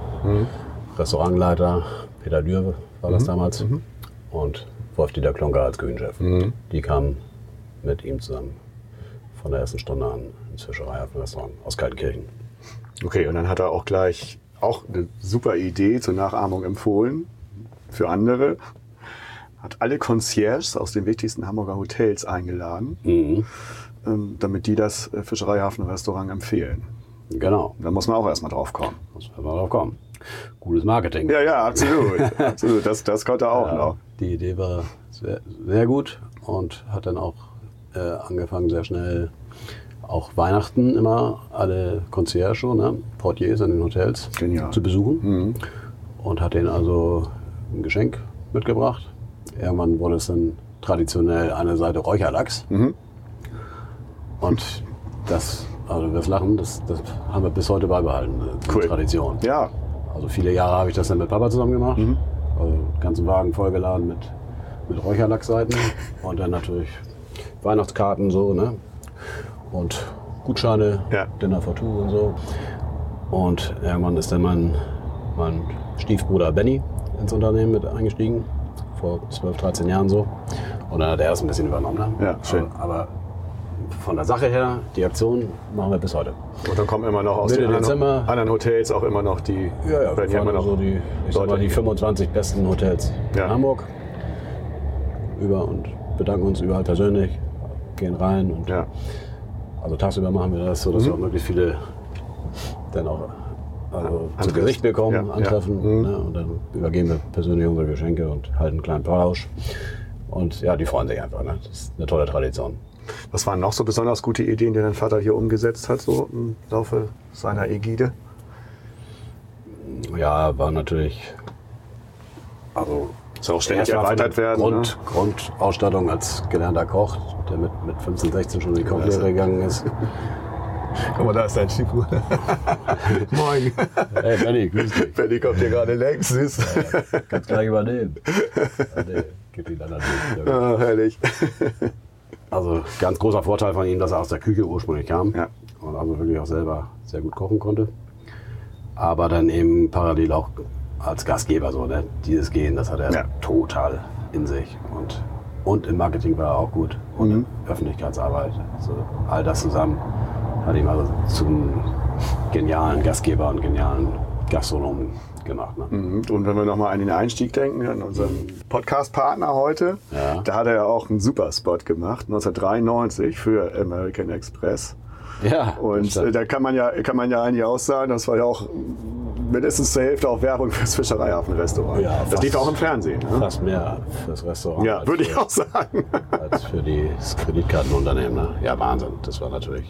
Restaurantleiter, Peter Dürr war das damals und Wolf-Dieter Klonker als Küchenchef. Die kamen mit ihm zusammen von der ersten Stunde an ins Fischereihafenrestaurant aus Kaltenkirchen. Okay, und dann hat er auch gleich auch eine super Idee zur Nachahmung empfohlen für andere. Hat alle Concierges aus den wichtigsten Hamburger Hotels eingeladen, Mhm. ähm, damit die das äh, Fischereihafen-Restaurant empfehlen. Genau, Da muss man auch erstmal drauf kommen. muss man drauf kommen. Gutes Marketing. Ja, ja, absolut. absolut. Das, das konnte er auch Ja, noch. Die Idee war sehr, sehr gut und hat dann auch äh, angefangen, sehr schnell auch Weihnachten immer alle Concierge, ne, Portiers in den Hotels Genial. zu besuchen. Und hat denen also ein Geschenk mitgebracht. Irgendwann wurde es dann traditionell eine Seite Räucherlachs. Und das, also wir lachen, das, das haben wir bis heute beibehalten, diese Cool. Tradition. Ja, Also viele Jahre habe ich das dann mit Papa zusammen gemacht. Also den ganzen Wagen vollgeladen mit, mit Räucherlachsseiten und dann natürlich Weihnachtskarten so, ne? Und Gutscheine, Ja. Dinner for Two und so. Und irgendwann ist dann mein, mein Stiefbruder Benny ins Unternehmen mit eingestiegen. Vor 12, 13 Jahren so. Und dann hat er es ein bisschen übernommen. Ne? Ja, schön. Aber, aber von der Sache her, die Aktion machen wir bis heute. und dann kommen immer noch aus Mitte den anderen, Dezember. anderen Hotels auch immer noch die, Ja, ja, werden ja immer noch so die, ich sag mal, die hin. 25 besten Hotels Ja. in Hamburg über und bedanken uns überall persönlich, gehen rein und Ja. also tagsüber machen wir das so, dass wir auch möglichst viele dann auch also zu. Gericht bekommen, Ja, ja. antreffen Mhm. ne, und dann übergeben wir persönlich unsere Geschenke und halten einen kleinen Plausch. Und ja, die freuen sich einfach. Ne? Das ist eine tolle Tradition. Was waren noch so besonders gute Ideen, die dein Vater hier umgesetzt hat, so im Laufe seiner Ägide? Ja, war natürlich also Soll auch ständig erweitert werden. Grund, ne? Grundausstattung als gelernter Koch, der mit, mit 15, 16 schon in die Kochlehre gegangen ist. Guck mal, da ist dein Stiefbruder. Moin. Hey Benny, grüß dich. Benny kommt hier gerade längs, süß. Kannst gleich übernehmen. Ja, nee, gib ihn dann natürlich. ah, herrlich. Also ganz großer Vorteil von ihm, dass er aus der Küche ursprünglich kam Ja. und also wirklich auch selber sehr gut kochen konnte. Aber dann eben parallel auch als Gastgeber so, ne? dieses Gehen, das hat er Ja. total in sich. Und, und im Marketing war er auch gut und Mhm. in Öffentlichkeitsarbeit. Also all das zusammen hat ihn also zum genialen Gastgeber und genialen Gastronomen gemacht. Ne? Mhm. Und wenn wir nochmal an den Einstieg denken, an unseren Podcast-Partner heute, Ja. da hat er ja auch einen super Spot gemacht, 1993 für American Express. Ja, Und äh, da kann man ja, kann man ja eigentlich auch sagen, das war ja auch mindestens zur Hälfte auch Werbung fürs Fischereihafenrestaurant. Ja, das lief auch im Fernsehen. Ne? fast mehr fürs Restaurant. Ja, würde ich für- auch sagen. als für die- das Kreditkartenunternehmen. Ne? Ja, Wahnsinn. Das war natürlich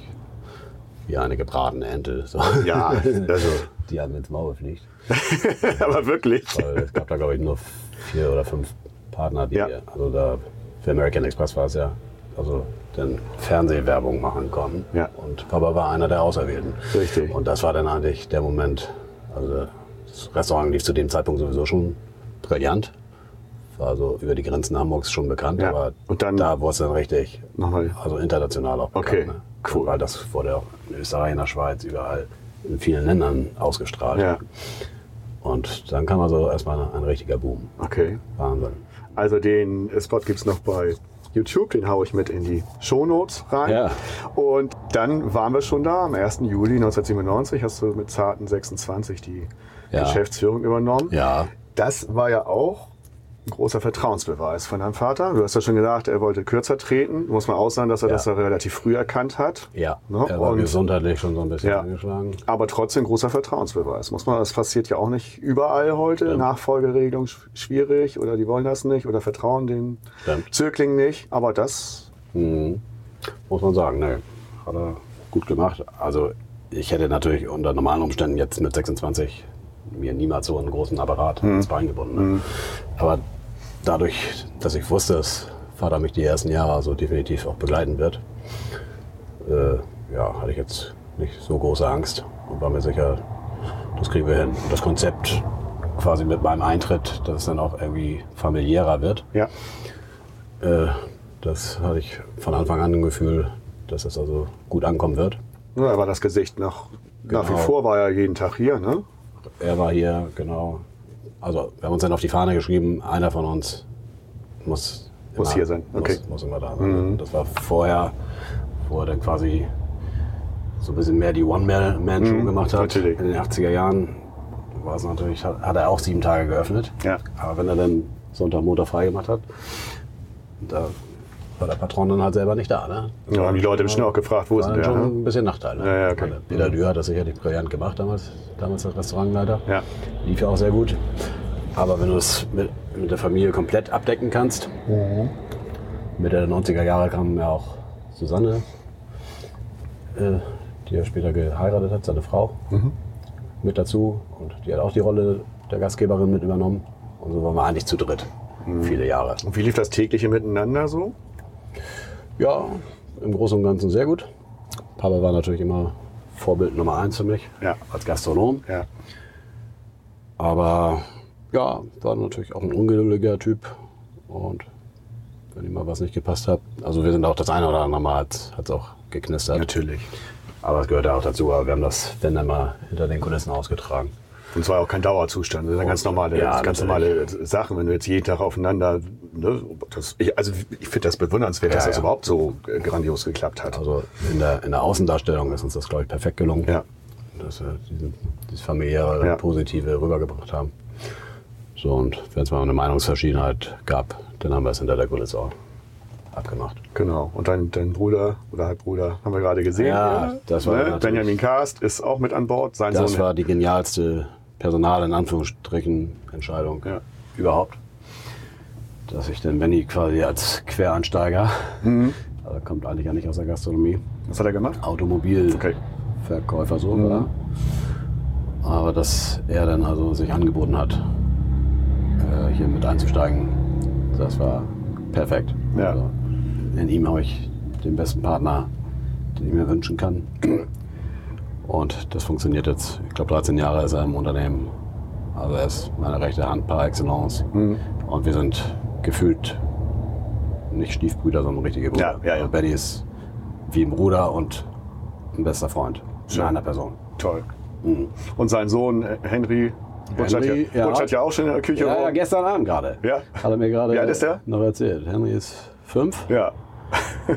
wie eine gebratene Ente. So. Ja, also, Die einem ins Maul fliegt. aber wirklich. Weil es gab da, glaube ich, nur vier oder fünf Partner, die, Ja. also da, für American Express war es ja, also dann Fernsehwerbung machen konnten. Ja. Und Papa war einer der Auserwählten. Richtig. Und das war dann eigentlich der Moment, also das Restaurant lief zu dem Zeitpunkt sowieso schon brillant. war so über die Grenzen Hamburgs schon bekannt, Ja. aber Und dann- da wurde es dann richtig, Nochmal. also international auch bekannt. Okay, ne? cool. Weil das wurde auch in Österreich, in der Schweiz, überall in vielen Ländern ausgestrahlt. Ja, Und dann kam also erstmal ein richtiger Boom. okay. Wahnsinn. Also den Spot gibt's noch bei YouTube, den haue ich mit in die Shownotes rein. Ja. Und dann waren wir schon da, am 1. Juli 1997 hast du mit zarten 26 die Ja. Geschäftsführung übernommen. Ja, Das war ja auch ein großer Vertrauensbeweis von deinem Vater. Du hast ja schon gesagt, er wollte kürzer treten. Muss man aussagen, dass er Ja. das ja relativ früh erkannt hat. ja. Ne? Er war Und- gesundheitlich schon so ein bisschen Ja. angeschlagen. Aber trotzdem großer Vertrauensbeweis. Muss man, das passiert ja auch nicht überall heute. Stimmt. Nachfolgeregelung sch- schwierig oder die wollen das nicht oder vertrauen den Stimmt. Zögling nicht. Aber das, Mhm. Muss man sagen, ne. Hat er gut gemacht. Also ich hätte natürlich unter normalen Umständen jetzt mit 26 mir niemals so einen großen Apparat ins Bein gebunden. Ne? Aber dadurch, dass ich wusste, dass Vater mich die ersten Jahre also definitiv auch begleiten wird, äh, ja, hatte ich jetzt nicht so große Angst und war mir sicher, das kriegen wir hin. Und das Konzept quasi mit meinem Eintritt, dass es dann auch irgendwie familiärer wird, ja, äh, das hatte ich von Anfang an ein Gefühl, dass es also gut ankommen wird. ja aber das Gesicht nach, nach wie Genau. vor war ja jeden Tag hier. Ne? Er war hier, genau. Also wir haben uns dann auf die Fahne geschrieben, einer von uns muss, Muss hier sein, okay. Muss, muss immer da sein. Das war vorher, wo er dann quasi so ein bisschen mehr die One-Man-Show Mhm, gemacht hat. natürlich. In den 80er Jahren war es natürlich, hat, hat er auch sieben Tage geöffnet. Ja. Aber wenn er dann Sonntag, Montag frei gemacht hat, da war der Patron dann halt selber nicht da. Ne? Ja, haben die Leute bestimmt auch gefragt, wo sind dann wir? schon Ne? ein bisschen Nachteil. Ne? Ja, ja, okay. Peter Dürr hat das sicherlich brillant gemacht damals, damals als Restaurantleiter. Ja. Lief ja auch sehr gut. Aber wenn du es mit, mit der Familie komplett abdecken kannst, Mitte der 90er Jahre kam ja auch Susanne, äh, die er später geheiratet hat, seine Frau, mit dazu. Und die hat auch die Rolle der Gastgeberin mit übernommen. Und so waren wir eigentlich zu dritt. Viele Jahre. Und wie lief das tägliche Miteinander so? Ja, im Großen und Ganzen sehr gut. Papa war natürlich immer Vorbild Nummer eins für mich Ja. als Gastronom. Ja. Aber ja, war natürlich auch ein ungeduldiger Typ. Und wenn ihm mal was nicht gepasst hat, also wir sind auch das eine oder andere Mal hat es auch geknistert. Natürlich. Aber es gehört ja auch dazu. Aber wir haben das, wenn dann mal hinter den Kulissen ausgetragen. Und zwar auch kein Dauerzustand. Das sind ganz normale, Ja, ganz normale Sachen, wenn du jetzt jeden Tag aufeinander. Ne, das, ich, also ich finde das bewundernswert, Ja, dass das ja. überhaupt so äh, grandios geklappt hat. Also in der, in der Außendarstellung ist uns das, glaube ich, perfekt gelungen. Ja. Dass wir diesen, dieses familiäre, Ja. positive rübergebracht haben. So, und wenn es mal eine Meinungsverschiedenheit gab, dann haben wir es hinter der Kulisse auch abgemacht. Genau. Und dein, dein Bruder oder Halbbruder haben wir gerade gesehen. Ja, das war ne? Benjamin Karst ist auch mit an Bord. Sein Das Sohn. war die genialste Personal in Anführungsstrichen Entscheidung Ja. überhaupt. Dass ich den Benny quasi als Quereinsteiger, Mhm. also kommt eigentlich ja nicht aus der Gastronomie, Was hat er gemacht? Automobilverkäufer Okay. so, oder? Aber dass er dann also sich angeboten hat, äh, hier mit einzusteigen, das war perfekt. Ja. Also, in ihm habe ich den besten Partner, den ich mir wünschen kann. Und das funktioniert jetzt. Ich glaube, 13 Jahre ist er im Unternehmen. Also er ist meine rechte Hand par excellence. Mhm. Und wir sind gefühlt nicht Stiefbrüder, sondern richtige Brüder. Ja, ja, ja. Und Benny ist wie ein Bruder und ein bester Freund. In Schön. einer Person. Toll. Und sein Sohn äh, Henry Butch hat, ja, Henry, ja. Ja auch schon in der Küche. Ja, ja, gestern Abend gerade. Ja. Hat er mir gerade der? noch erzählt. Henry ist fünf. ja.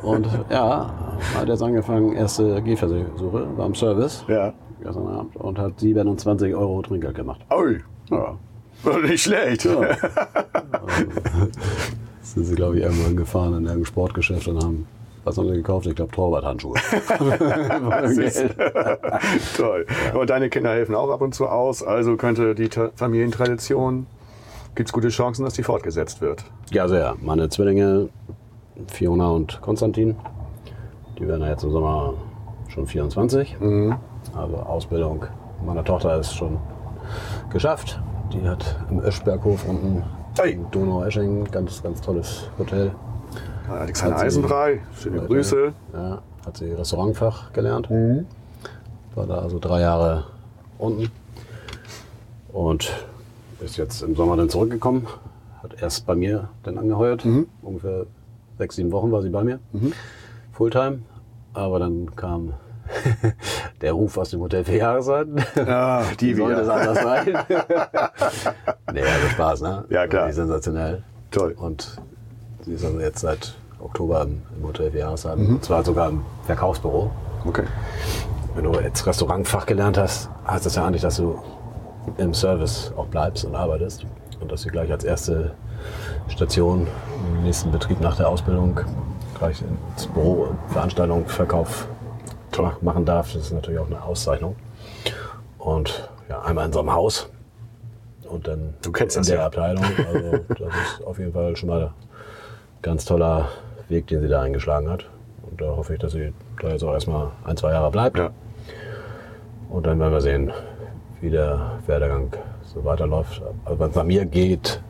Und ja, hat jetzt angefangen, erste Gehversuche, war im Service Ja. gestern Abend und hat 27 Euro Trinkgeld gemacht. Ui. Ja. Nicht schlecht. Ja. sind sie, glaube ich, irgendwann gefahren in irgendeinem Sportgeschäft und haben, was haben sie gekauft? Ich glaube, Torwarthandschuhe. Toll. Und deine Kinder helfen auch ab und zu aus. Also könnte die Familientradition, gibt es gute Chancen, dass die fortgesetzt wird. Ja, sehr. Meine Zwillinge, Fiona und Konstantin, die werden ja jetzt im Sommer schon 24. Also Ausbildung meiner Tochter ist schon geschafft. Die hat im Öschberghof unten Hey. in Donau-Eschingen, ganz, ganz tolles Hotel. Alexander sie- Eisenbrei, schöne Grüße. Ja, hat sie Restaurantfach gelernt. War da also drei Jahre unten. Und ist jetzt im Sommer dann zurückgekommen. hat erst bei mir dann angeheuert. Mhm. Ungefähr sechs, sieben Wochen war sie bei mir. Fulltime. Aber dann kam der Ruf aus dem Hotel für Jahreszeiten. Ah, die Wie sollte es anders sein? nee, also Spaß, ne? Ja, klar. Die sensationell. Toll. Und sie ist also jetzt seit Oktober im, im Hotel für Jahreszeiten. Und zwar sogar im Verkaufsbüro. Okay. Wenn du jetzt Restaurantfach gelernt hast, heißt das ja eigentlich, dass du im Service auch bleibst und arbeitest. Und dass du gleich als erste Station im nächsten Betrieb nach der Ausbildung gleich ins Büro, Veranstaltung, Verkauf mach- machen darfst. Das ist natürlich auch eine Auszeichnung. Und ja, einmal in so einem Haus und dann Du kennst in das der ja. Abteilung. Also das ist auf jeden Fall schon mal ein ganz toller Weg, den sie da eingeschlagen hat. Und da hoffe ich, dass sie da jetzt auch erstmal ein, zwei Jahre bleibt. Ja. Und dann werden wir sehen, wie der Werdegang so weiterläuft. Also wenn es nach mir geht,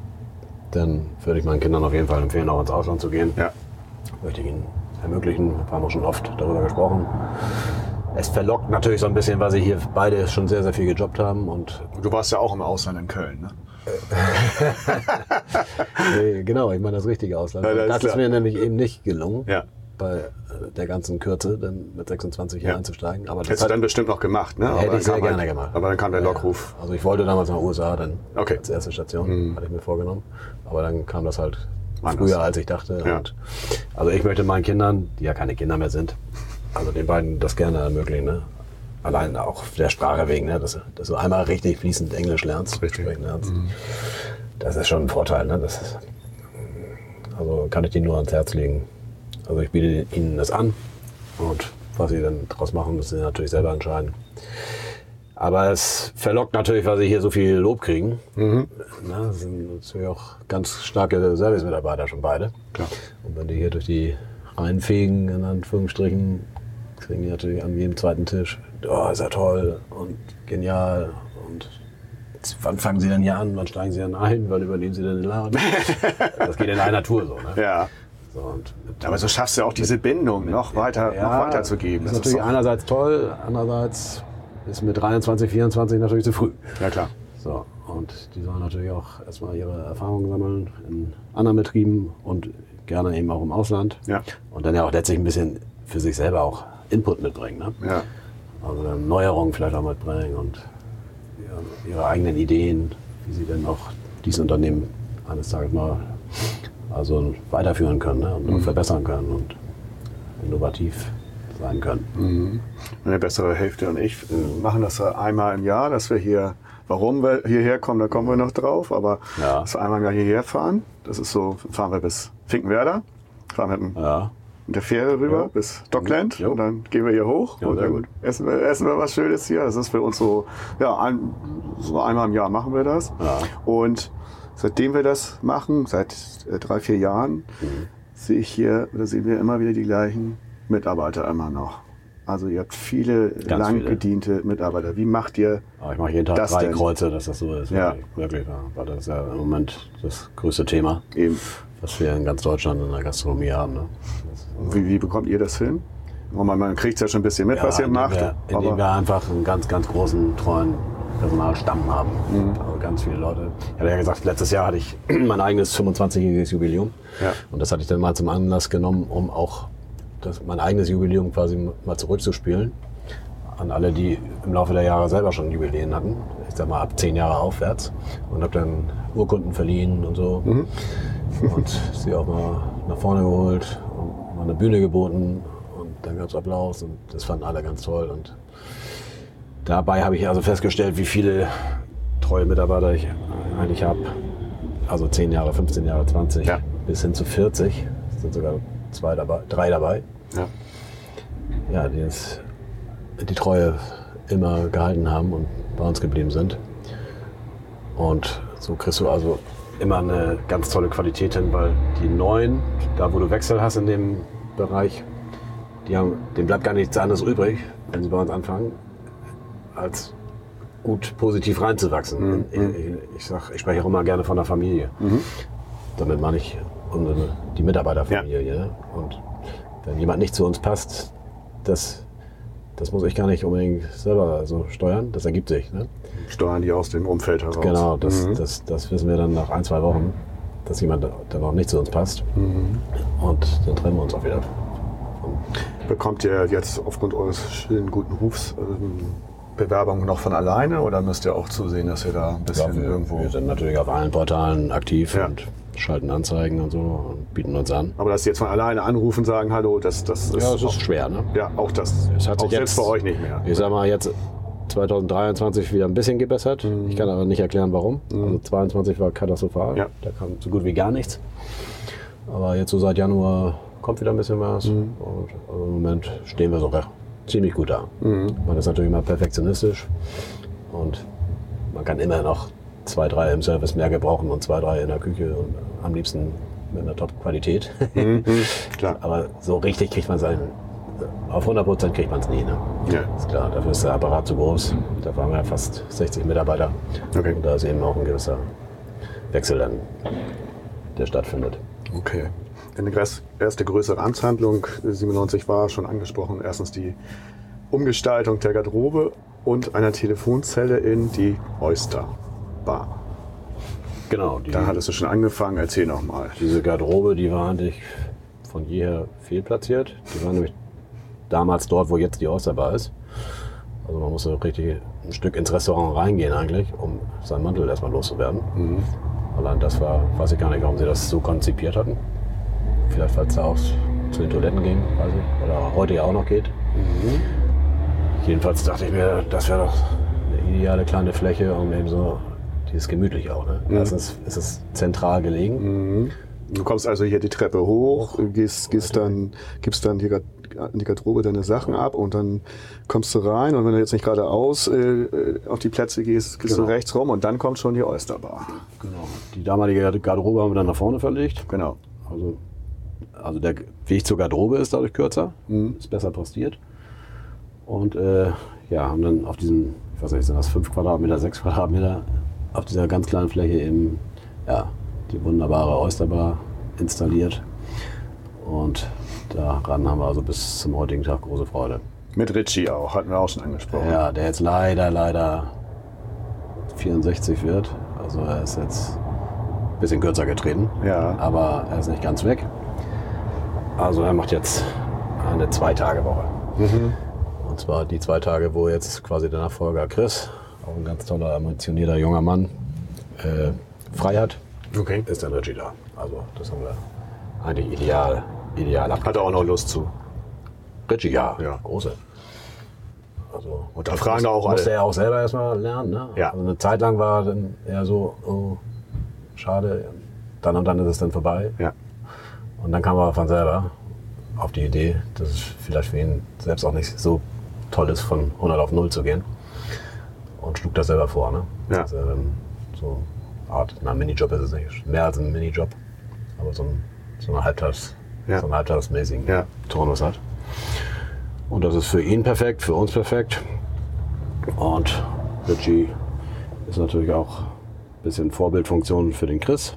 dann würde ich meinen Kindern auf jeden Fall empfehlen, auch ins Ausland zu gehen. Ja. Möchte ich ihnen ermöglichen. Wir haben auch schon oft darüber gesprochen. Es verlockt natürlich so ein bisschen, weil sie hier beide schon sehr, sehr viel gejobbt haben. Und Du warst ja auch im Ausland in Köln, ne? nee, genau, ich meine das richtige Ausland. Ja, das ist das ist klar. mir nämlich eben nicht gelungen, Ja. Bei äh, der ganzen Kürze dann mit 26 hier Ja. einzusteigen. Aber das Hättest du hat- dann bestimmt noch gemacht, ne? Hätte dann ich sehr gerne halt- gemacht. Aber dann kam der Lockruf. Also ich wollte damals nach USA dann Okay. Mhm. als erste Station, hatte ich mir vorgenommen. Aber dann kam das halt Anders. früher, als ich dachte. Ja. Und also ich möchte meinen Kindern, die ja keine Kinder mehr sind, also den beiden das gerne ermöglichen. Ne? Allein auch der Sprache wegen, ne? dass, du- dass du einmal richtig fließend Englisch lernst, Richtig. Mhm. lernst. Das ist schon ein Vorteil. Ne? Das ist, also kann ich denen nur ans Herz legen. Also ich biete ihnen das an und was sie dann daraus machen, müssen sie natürlich selber entscheiden. Aber es verlockt natürlich, weil sie hier so viel Lob kriegen. Mhm. Na, das sind natürlich auch ganz starke Service-Mitarbeiter schon beide. Klar. Und wenn die hier durch die Reihen fegen, in Anführungsstrichen, kriegen die natürlich an jedem zweiten Tisch, oh, ist ja toll und genial und wann fangen sie denn hier an, wann steigen sie denn ein, wann übernehmen sie denn den Laden? das geht in einer Tour so. Ne? Ja. So, und Aber so schaffst du auch diese Bindung noch weiter, noch weiterzugeben. Ist Das natürlich doch- einerseits toll, andererseits ist mit 23, 24 natürlich zu früh. Ja, klar. So, und die sollen natürlich auch erstmal ihre Erfahrungen sammeln in anderen Betrieben und gerne eben auch im Ausland. Ja. Und dann ja auch letztlich ein bisschen für sich selber auch Input mitbringen. Ne? Ja. Also Neuerungen vielleicht auch mitbringen und ja, ihre eigenen Ideen, wie sie dann auch dieses Unternehmen eines Tages mal also weiterführen können ne? und verbessern können und innovativ sein können. Meine bessere Hälfte und ich äh, machen das einmal im Jahr, dass wir hier, warum wir hierher kommen, da kommen wir noch drauf, aber Ja. dass wir einmal im Jahr hierher fahren. Das ist so, fahren wir bis Finkenwerder, fahren mit, dem, Ja, mit der Fähre rüber Jo. bis Dockland Jo. und dann gehen wir hier hoch Ja, und dann gut. essen wir, essen wir was Schönes hier. Das ist für uns so, ja, ein, so einmal im Jahr machen wir das. Ja. Und seitdem wir das machen, seit äh, drei, vier Jahren, Mhm. sehe ich hier oder sehen wir immer wieder die gleichen Mitarbeiter immer noch. Also ihr habt viele Ganz lang viele. gediente Mitarbeiter. Wie macht ihr? aber ich mache jeden Tag Das drei denn? Kreuze, dass das so ist. Ja. Wirklich, ja. Weil das ist ja im Moment das größte Thema, Eben, was wir in ganz Deutschland in der Gastronomie haben. Ne? Wie, wie bekommt ihr das hin? Man, man kriegt ja schon ein bisschen mit, was ihr macht. Wir, indem wir einfach einen ganz, ganz großen, treuen Personalstamm haben. Mhm. Also ganz viele Leute. Ich hatte ja gesagt, letztes Jahr hatte ich mein eigenes 25-jähriges Jubiläum. Ja. Und das hatte ich dann mal zum Anlass genommen, um auch das, mein eigenes Jubiläum quasi mal zurückzuspielen. An alle, die im Laufe der Jahre selber schon Jubiläen hatten. Ich sag mal ab zehn Jahre aufwärts. Und habe dann Urkunden verliehen und so. Mhm. Und sie auch mal nach vorne geholt und mal eine Bühne geboten. Und dann gab es Applaus und das fanden alle ganz toll. Und dabei habe ich also festgestellt, wie viele treue Mitarbeiter ich eigentlich habe. Also 10 Jahre, 15 Jahre, 20, Ja. bis hin zu 40. Es sind sogar zwei dabei, drei dabei. Ja. Ja, die jetzt die Treue immer gehalten haben und bei uns geblieben sind. Und so kriegst du also immer eine ganz tolle Qualität hin, weil die Neuen, da wo du Wechsel hast in dem Bereich, die haben, denen bleibt gar nichts anderes übrig, wenn sie bei uns anfangen, als gut positiv reinzuwachsen. Ich, ich, sag, ich spreche auch immer gerne von der Familie. Damit meine ich unsere, die Mitarbeiterfamilie. ne? Und wenn jemand nicht zu uns passt, das, das muss ich gar nicht unbedingt selber so steuern. Das ergibt sich. Ne? Steuern die aus dem Umfeld heraus. Genau, das, Mhm. das, das wissen wir dann nach ein, zwei Wochen. dass jemand der noch nicht zu uns passt. Und dann trennen wir uns auch wieder. Bekommt ihr jetzt aufgrund eures schönen guten Rufs ähm, Bewerbungen noch von alleine oder müsst ihr auch zusehen, dass ihr da ein bisschen Ja, wir, irgendwo. wir sind natürlich auf allen Portalen aktiv Ja. und schalten Anzeigen und so und bieten uns an. Aber dass sie jetzt von alleine anrufen, sagen Hallo, das, das ist. Ja, es auch, ist schwer, ne? ja, auch das. Es hat auch sich selbst jetzt- bei euch nicht mehr. Ich sag mal, jetzt 2023 wieder ein bisschen gebessert. Ich kann aber nicht erklären, warum. Also 22 war katastrophal. Ja. Da kam so gut wie gar nichts. Aber jetzt so seit Januar kommt wieder ein bisschen was. Und also im Moment stehen wir so recht, ziemlich gut da. Man ist natürlich immer perfektionistisch. Und man kann immer noch zwei, drei im Service mehr gebrauchen und zwei, drei in der Küche und am liebsten mit einer Top-Qualität. Klar. Aber so richtig kriegt man es. Auf 100 Prozent kriegt man es nie. Ne? Ja. Ist klar, dafür ist der Apparat zu groß. Da waren wir ja fast 60 Mitarbeiter. Okay. Und da ist eben auch ein gewisser Wechsel dann, der stattfindet. Okay. Eine erste größere Amtshandlung äh, 97 war schon angesprochen. Erstens die Umgestaltung der Garderobe und einer Telefonzelle in die Oyster Bar. Genau, die, Da hattest du schon angefangen. Erzähl noch mal. diese Garderobe, die war eigentlich von jeher fehlplatziert. Die war nämlich damals dort, wo jetzt die Osterbar ist. Also man musste richtig ein Stück ins Restaurant reingehen eigentlich, um seinen Mantel erstmal loszuwerden. Allein das war, weiß ich gar nicht, warum sie das so konzipiert hatten. Vielleicht, es da auch zu den Toiletten ging, weiß ich. Oder heute ja auch noch geht. Jedenfalls dachte ich mir, das wäre doch eine ideale kleine Fläche, um eben so, die ist gemütlich auch. Ne? Erstens ist es zentral gelegen. Du kommst also hier die Treppe hoch, gehst, gehst dann, gibst dann die, Gar- in die Garderobe deine Sachen ab und dann kommst du rein und wenn du jetzt nicht geradeaus äh, äh, auf die Plätze gehst, gehst Genau. du rechts rum und dann kommt schon die Oysterbar. Genau. Die damalige Garderobe haben wir dann nach vorne verlegt. Genau. Also, also der Weg zur Garderobe ist dadurch kürzer, ist besser postiert. Und äh, ja, haben dann auf diesem, ich weiß nicht, sind das 5 Quadratmeter, 6 Quadratmeter, auf dieser ganz kleinen Fläche eben ja, die wunderbare Oysterbar installiert. Und daran haben wir also bis zum heutigen Tag große Freude. Mit Ritchie auch, hatten wir auch schon angesprochen. Ja, der jetzt leider, leider 64 wird. Also er ist jetzt ein bisschen kürzer getreten. Ja. Aber er ist nicht ganz weg. Also er macht jetzt eine Zwei-Tage-Woche. Und zwar die zwei Tage, wo jetzt quasi der Nachfolger Chris, auch ein ganz toller, ambitionierter junger Mann, äh, frei hat, Okay. ist dann Reggie da. Also das haben wir eigentlich ideal, ideal Hat er auch noch Lust zu. Ritchie, ja, Ja. große. Also, Und da fragen da auch musste alle. er auch selber erstmal lernen. Ne? Ja. Also eine Zeit lang war dann eher so, oh, schade, dann und dann ist es dann vorbei. Ja. Und dann kam er von selber auf die Idee, dass es vielleicht für ihn selbst auch nicht so toll ist, von 100 auf 0 zu gehen. Und schlug das selber vor. Ne? Ja. Er dann so eine Art, na, Minijob ist es nicht, mehr als ein Minijob, aber so, ein, so eine Halbtags, Ja. so einen halbtagsmäßigen Ja. Turnus hat. Und das ist für ihn perfekt, für uns perfekt. Und Richie ist natürlich auch ein bisschen Vorbildfunktion für den Chris,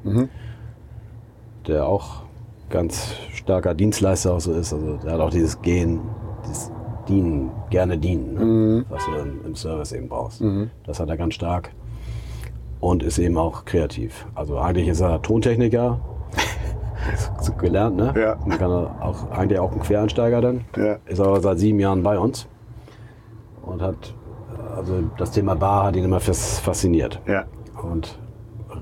der auch ganz starker Dienstleister auch so ist. Also der hat auch dieses Gehen, dieses Dienen, gerne dienen, ne? was du im, im Service eben brauchst. Das hat er ganz stark. Und ist eben auch kreativ. Also eigentlich ist er Tontechniker, so gelernt, ne? Ja. Und kann er auch, eigentlich auch ein Quereinsteiger dann. Ja. Ist aber seit sieben Jahren bei uns. Und hat, also das Thema Bar hat ihn immer fas- fasziniert. Ja. Und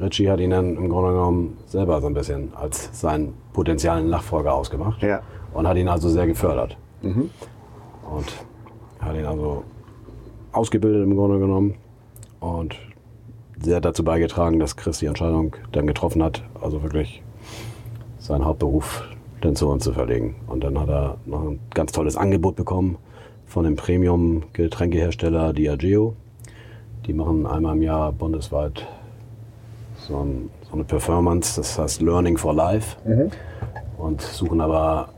Richie hat ihn dann im Grunde genommen selber so ein bisschen als seinen potenziellen Nachfolger ausgemacht. Ja. Und hat ihn also sehr gefördert. Und hat ihn also ausgebildet im Grunde genommen. Und sehr dazu beigetragen, dass Chris die Entscheidung dann getroffen hat, also wirklich seinen Hauptberuf dann zu uns zu verlegen. Und dann hat er noch ein ganz tolles Angebot bekommen von dem Premium-Getränkehersteller Diageo. Die machen einmal im Jahr bundesweit so, ein, eine Performance, das heißt Learning for Life. Und suchen aber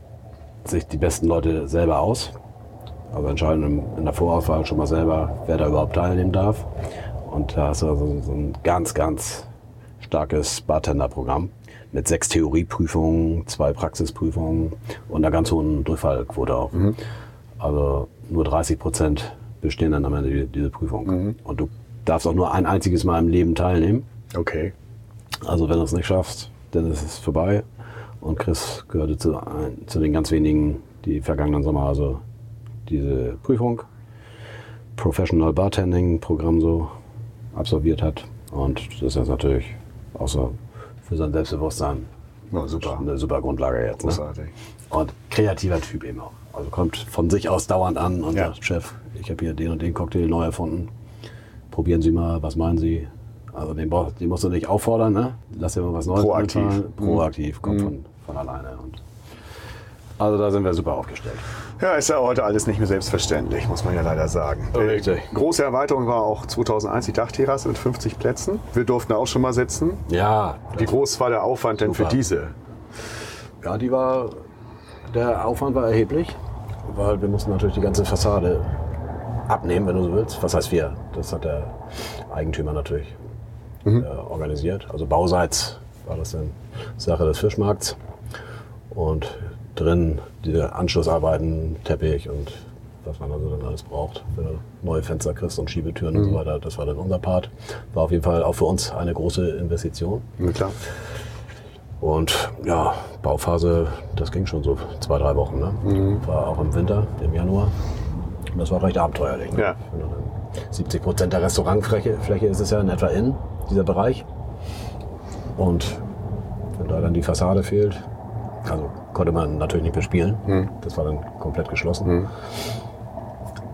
sich die besten Leute selber aus. Also entscheiden in der Vorauswahl schon mal selber, wer da überhaupt teilnehmen darf. Und da hast du also so ein ganz, ganz starkes Bartender-Programm mit sechs Theorieprüfungen, zwei Praxisprüfungen und einer ganz hohen Durchfallquote auch. Also nur 30 Prozent bestehen dann am Ende die, diese Prüfung. Und du darfst auch nur ein einziges Mal im Leben teilnehmen. Okay. Also wenn du es nicht schaffst, dann ist es vorbei. Und Chris gehörte zu, ein, zu den ganz wenigen, die vergangenen Sommer also diese Prüfung, Professional Bartending Programm so absolviert hat. Und das ist natürlich außer für sein Selbstbewusstsein Ja, super. eine super Grundlage jetzt. Ne? Und kreativer Typ eben auch. Also kommt von sich aus dauernd an und Ja. sagt, Chef, ich habe hier den und den Cocktail neu erfunden. Probieren Sie mal, was meinen Sie? Also den, den musst du nicht auffordern, ne? Lass dir mal was Neues Proaktiv. einfallen. Proaktiv, kommt von, von alleine. Und also da sind wir super aufgestellt. Ja, ist ja heute alles nicht mehr selbstverständlich, muss man ja leider sagen. Richtig. Äh, Große Erweiterung war auch 2001 die Dachterrasse mit 50 Plätzen. Wir durften auch schon mal sitzen. Ja, Wie groß war der Aufwand denn Super. für diese? Ja, die war, der Aufwand war erheblich, weil wir mussten natürlich die ganze Fassade abnehmen, wenn du so willst. Was heißt wir? Das hat der Eigentümer natürlich äh, organisiert. Also bauseits war das dann Sache des Fischmarkts und drin diese Anschlussarbeiten, Teppich und was man also dann alles braucht, wenn du neue Fenster kriegst und Schiebetüren und so weiter. Das war dann unser Part. War auf jeden Fall auch für uns eine große Investition. Na klar. Und ja, Bauphase, das ging schon so zwei, drei Wochen. Ne? War auch im Winter, im Januar. Und das war recht abenteuerlich. Ne? Ja. Wenn du dann 70 Prozent der Restaurantfläche Fläche ist es ja in etwa in, dieser Bereich. Und wenn da dann die Fassade fehlt, also konnte man natürlich nicht bespielen. Das war dann komplett geschlossen.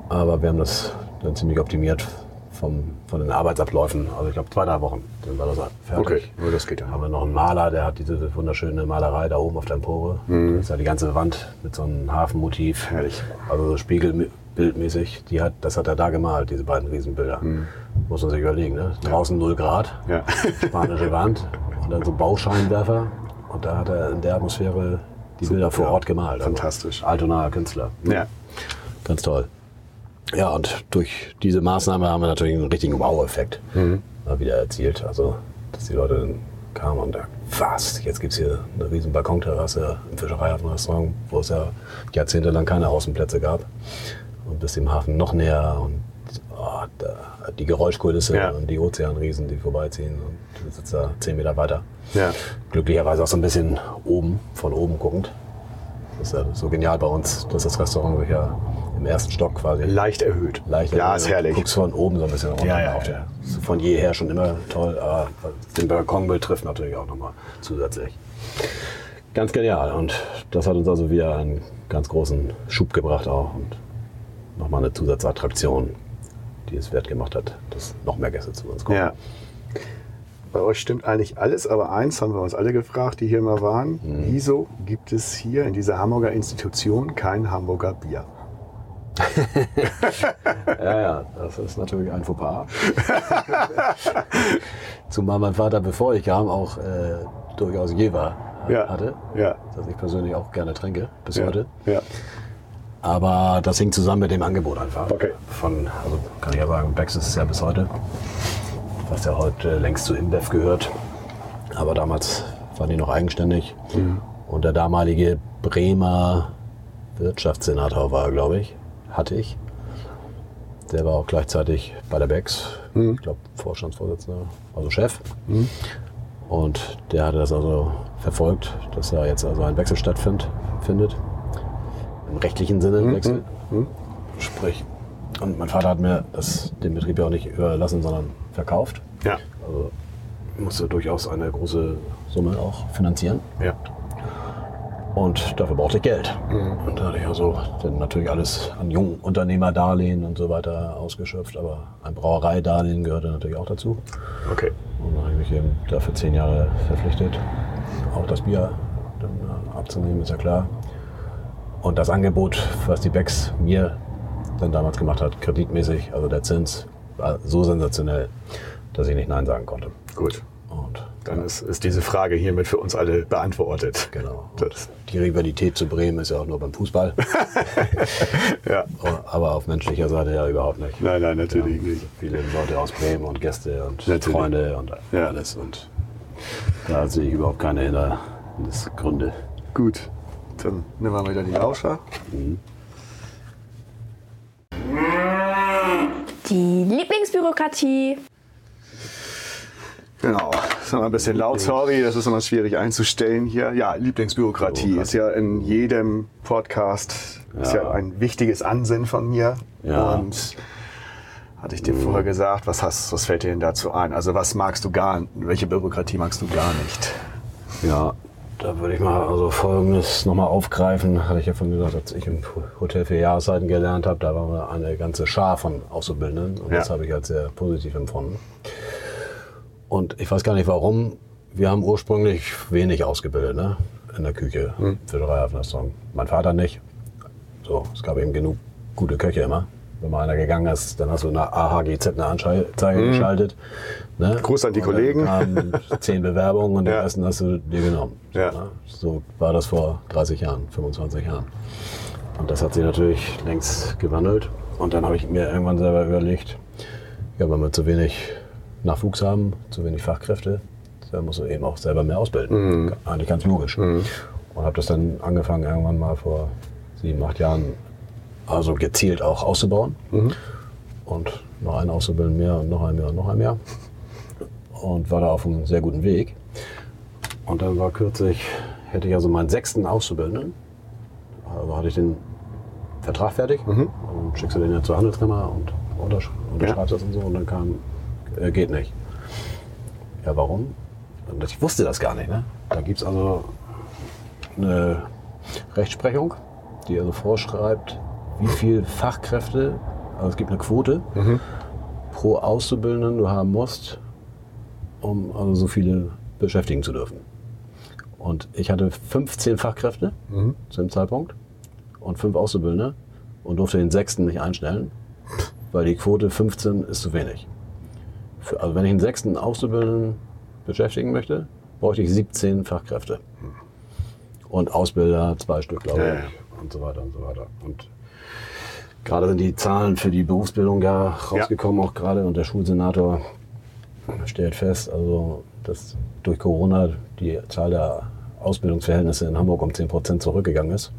Aber wir haben das dann ziemlich optimiert vom, von den Arbeitsabläufen. Also ich glaube zwei, drei Wochen, dann war das fertig. Okay, nur das geht ja. haben wir noch einen Maler, der hat diese wunderschöne Malerei da oben auf der Empore. Das ist ja die ganze Wand mit so einem Hafenmotiv. Herrlich. Also so spiegelbildmäßig. Die hat, das hat er da gemalt, diese beiden Riesenbilder. Muss man sich überlegen. Ne? Draußen 0 Grad, Ja. spanische Wand und dann so Bauscheinwerfer. Und da hat er in der Atmosphäre die Bilder vor Ort gemalt. Also Fantastisch. Altonaer Künstler. ja. Ganz toll. Ja, und durch diese Maßnahme haben wir natürlich einen richtigen Wow-Effekt mal wieder erzielt. Also, dass die Leute dann kamen und dachten, was, jetzt gibt es hier eine riesen Balkonterrasse im Fischereihafenrestaurant, wo es ja jahrzehntelang keine Außenplätze gab. Und bis dem Hafen noch näher und oh, da, die Geräuschkulisse Ja. und die Ozeanriesen, die vorbeiziehen. Und du sitzt da zehn Meter weiter. Ja. Glücklicherweise auch so ein bisschen oben, von oben guckend. Das ist ja so genial bei uns, dass das Restaurant sich ja im ersten Stock quasi Leicht erhöht. leicht Ja, ist herrlich. guckst von oben so ein bisschen runter. Ja, ja, auf ja. Von jeher schon immer toll, aber den Balkon betrifft natürlich auch nochmal zusätzlich. Ganz genial und das hat uns also wieder einen ganz großen Schub gebracht auch und nochmal eine Zusatzattraktion, die es wert gemacht hat, dass noch mehr Gäste zu uns kommen. Ja. Bei euch stimmt eigentlich alles, aber eins haben wir uns alle gefragt, die hier mal waren. Wieso gibt es hier in dieser Hamburger Institution kein Hamburger Bier? Ja, ja, das ist natürlich ein Fauxpas. Zumal mein Vater, bevor ich kam, auch äh, durchaus Jever Ja. hatte, Ja. das ich persönlich auch gerne trinke, bis Ja. heute. Ja. Aber das hing zusammen mit dem Angebot einfach. Okay. Von, also kann ich ja sagen, Becks ist es ja bis heute, was ja heute längst zu InBev gehört. Aber damals waren die noch eigenständig. Und der damalige Bremer Wirtschaftssenator war, glaube ich, hatte ich. Der war auch gleichzeitig bei der Becks, ich glaube Vorstandsvorsitzender, also Chef. Und der hatte das also verfolgt, dass da jetzt also ein Wechsel stattfindet. Im rechtlichen Sinne Wechsel. Sprich, und mein Vater hat mir das, den Betrieb ja auch nicht überlassen, sondern verkauft. Ja. Also musste durchaus eine große Summe auch finanzieren. Ja. Und dafür brauchte ich Geld. Und da hatte ich also dann natürlich alles an jungen Unternehmerdarlehen und so weiter ausgeschöpft. Aber ein Brauereidarlehen gehörte natürlich auch dazu. Okay. Und dann habe ich mich eben dafür zehn Jahre verpflichtet, auch das Bier dann äh, abzunehmen, ist ja klar. Und das Angebot, was die Becks mir dann damals gemacht hat, kreditmäßig, also der Zins, war so sensationell, dass ich nicht Nein sagen konnte. Gut. Und Dann ist, ist diese Frage hiermit für uns alle beantwortet. genau. Die Rivalität zu Bremen ist ja auch nur beim Fußball, ja. aber auf menschlicher Seite ja überhaupt nicht. Nein, nein, natürlich Ja, nicht. Viele Leute aus Bremen und Gäste und Natürlich. Freunde und Ja. alles. Und da sehe ich überhaupt keine Hindernisgründe. Gut. Dann nehmen wir wieder die Lauscher. Die Lieblingsbürokratie. Genau. noch mal ein bisschen laut, sorry, das ist immer schwierig einzustellen hier. Ja, Lieblingsbürokratie ist ja in jedem Podcast ist ja ein wichtiges Ansinnen von mir. Ja. Und hatte ich dir vorher gesagt, was hast, was fällt dir denn dazu ein? Also was magst du gar, welche Bürokratie magst du gar nicht? Ja, da würde ich mal also Folgendes nochmal aufgreifen. Hatte ich ja von gesagt, als ich im Hotel für Jahreszeiten gelernt habe, da waren wir eine ganze Schar von Auszubildenden und Ja. das habe ich als sehr positiv empfunden. Und ich weiß gar nicht warum. Wir haben ursprünglich wenig ausgebildet ne? in der Küche für Dreierfensterung. Mein Vater nicht. So, es gab eben genug gute Köche immer. Wenn mal einer gegangen ist, dann hast du eine AHGZ eine Anzeige geschaltet. Ne? Gruß an die Und dann Kollegen. kamen zehn Bewerbungen und den Ja. ersten hast du dir genommen. Ja. So, ne? so war das vor 30 Jahren, 25 Jahren. Und das hat sich natürlich längst gewandelt. Und dann habe ich mir irgendwann selber überlegt, ja, wenn wir zu wenig Nachwuchs haben, zu wenig Fachkräfte, dann musst du eben auch selber mehr ausbilden. Eigentlich ganz logisch. Und habe das dann angefangen, irgendwann mal vor sieben, acht Jahren, also gezielt auch auszubauen. Und noch einen auszubilden mehr und noch ein mehr und noch ein mehr. Und war da auf einem sehr guten Weg. Und dann war kürzlich, hätte ich also meinen sechsten Auszubildenden. Also hatte ich den Vertrag fertig und schickst du den ja zur Handelskammer und untersch unterschreibst das und so. Und dann kam, äh, geht nicht. Ja, warum? Und ich wusste das gar nicht. Ne? Da gibt es also eine Rechtsprechung, die also vorschreibt, wie viel Fachkräfte, also es gibt eine Quote pro Auszubildenden du haben musst, um also so viele beschäftigen zu dürfen. Und ich hatte 15 Fachkräfte zu dem Zeitpunkt und fünf Auszubildende und durfte den sechsten nicht einstellen, weil die Quote 15 ist zu wenig. Für, also wenn ich einen sechsten Auszubildenden beschäftigen möchte, bräuchte ich 17 Fachkräfte. Und Ausbilder, zwei Stück, glaube ich, Ja, ja. und so weiter und so weiter. Und gerade sind die Zahlen für die Berufsbildung ja rausgekommen, auch gerade. Und der Schulsenator stellt fest, also dass durch Corona die Zahl der Ausbildungsverhältnisse in Hamburg um 10 Prozent zurückgegangen ist.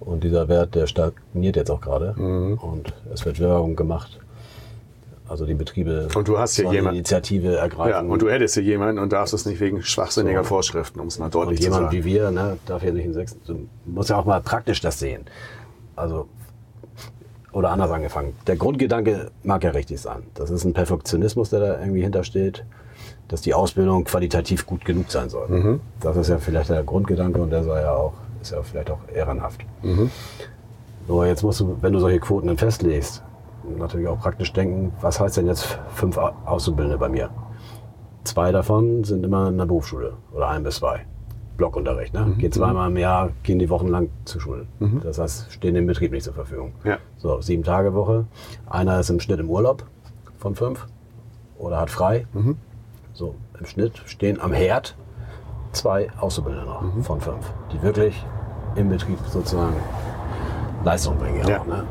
Und dieser Wert, der stagniert jetzt auch gerade. Mhm. Und es wird Werbung gemacht. Also die Betriebe Und du hast hier jemand- Initiative ergreifen. Ja, und du hättest hier jemanden und darfst es nicht wegen schwachsinniger Vorschriften, um es mal deutlich zu jemand sagen. wie wir ne, darf ja nicht in sechs. Du musst ja auch mal praktisch das sehen. Also, oder anders angefangen. Der Grundgedanke mag ja richtig sein. Das ist ein Perfektionismus, der da irgendwie hintersteht, dass die Ausbildung qualitativ gut genug sein soll. Mhm. Das ist ja vielleicht der Grundgedanke und der sei ja auch, ist ja vielleicht auch ehrenhaft. Mhm. Nur jetzt musst du, wenn du solche Quoten dann festlegst, natürlich auch praktisch denken, was heißt denn jetzt fünf Au- Auszubildende bei mir? Zwei davon sind immer in der Berufsschule oder ein bis zwei. Blockunterricht. Ne? Geht zweimal im Jahr, gehen die Wochen lang zur Schule. Das heißt, stehen dem Betrieb nicht zur Verfügung. Ja. So, sieben Tage Woche. Einer ist im Schnitt im Urlaub von fünf oder hat frei. So, im Schnitt stehen am Herd zwei Auszubildende noch von fünf, die wirklich im Betrieb sozusagen Leistung bringen. Ja. Ja. Auch, ne?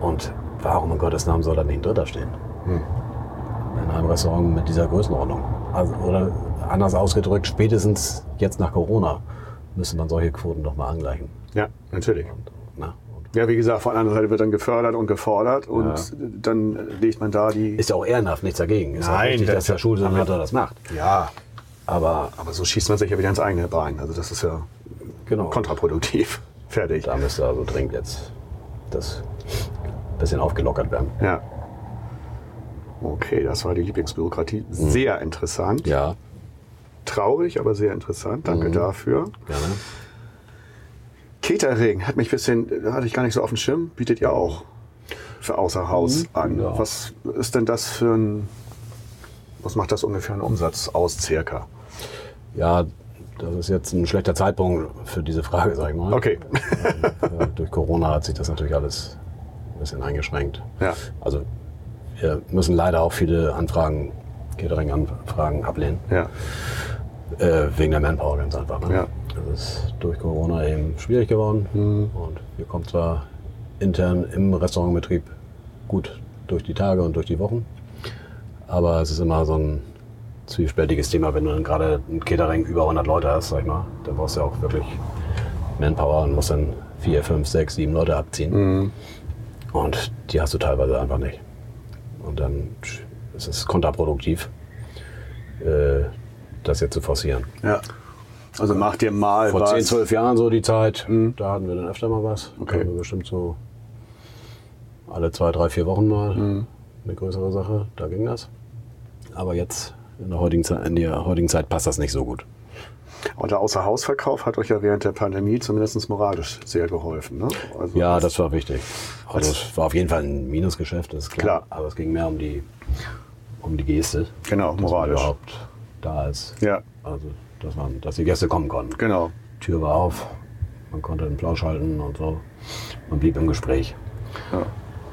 Und warum in Gottes Namen soll da nicht ein Dritter stehen? In einem Restaurant mit dieser Größenordnung. Also, oder anders ausgedrückt, spätestens jetzt nach Corona müsste man solche Quoten doch mal angleichen. Ja, natürlich. Na, und Ja, wie gesagt, von anderer Seite wird dann gefördert und gefordert und dann legt man da die. ist ja auch ehrenhaft, nichts dagegen. Ist Nein, richtig, das- dass der Schulsenator das macht. Ja, Aber aber so schießt man sich ja wieder ins eigene Bein. Also das ist ja genau, kontraproduktiv. Fertig. da müsste also dringend jetzt das ein bisschen aufgelockert werden. Ja. Okay, das war die Lieblingsbürokratie. Sehr interessant. Ja, Traurig, aber sehr interessant. Danke dafür. gerne. Catering hat mich ein bisschen, hatte ich gar nicht so auf dem Schirm, bietet ja auch für außer Haus an. ja. Was ist denn das für ein, was macht das ungefähr einen Umsatz aus circa? Ja, das ist jetzt ein schlechter Zeitpunkt für diese Frage, sag ich mal. Okay. Durch Corona hat sich das natürlich alles ein bisschen eingeschränkt. Ja. Also wir müssen leider auch viele Anfragen, Catering-Anfragen ablehnen, Ja. Äh, wegen der Manpower ganz einfach. Ne? Ja. Das ist durch Corona eben schwierig geworden und wir kommen zwar intern im Restaurantbetrieb gut durch die Tage und durch die Wochen, aber es ist immer so ein zwiespältiges Thema, wenn du dann gerade ein Catering über 100 Leute hast, sag ich mal, dann brauchst du ja auch wirklich Manpower und musst dann vier, fünf, sechs, sieben Leute abziehen. Und die hast du teilweise einfach nicht. Und dann ist es kontraproduktiv. Äh, das jetzt zu forcieren. Ja. Also macht ihr mal Vor was. 10, 12 Jahren so die Zeit, da hatten wir dann öfter mal was. Okay. Da wir bestimmt so alle zwei, drei, vier Wochen mal eine größere Sache. Da ging das. Aber jetzt in der heutigen Zeit, in der heutigen Zeit passt das nicht so gut. Und der Außerhausverkauf hat euch ja während der Pandemie zumindest moralisch sehr geholfen. Ne? Also Ja, das war wichtig. Also es war auf jeden Fall ein Minusgeschäft, das ist klar. Klar. Aber es ging mehr um die, um die Geste. Genau, moralisch. überhaupt da ist. Ja, Also, dass, man, dass die Gäste kommen konnten. genau. Tür war auf, man konnte den Plausch halten und so. Man blieb im Gespräch. Ja.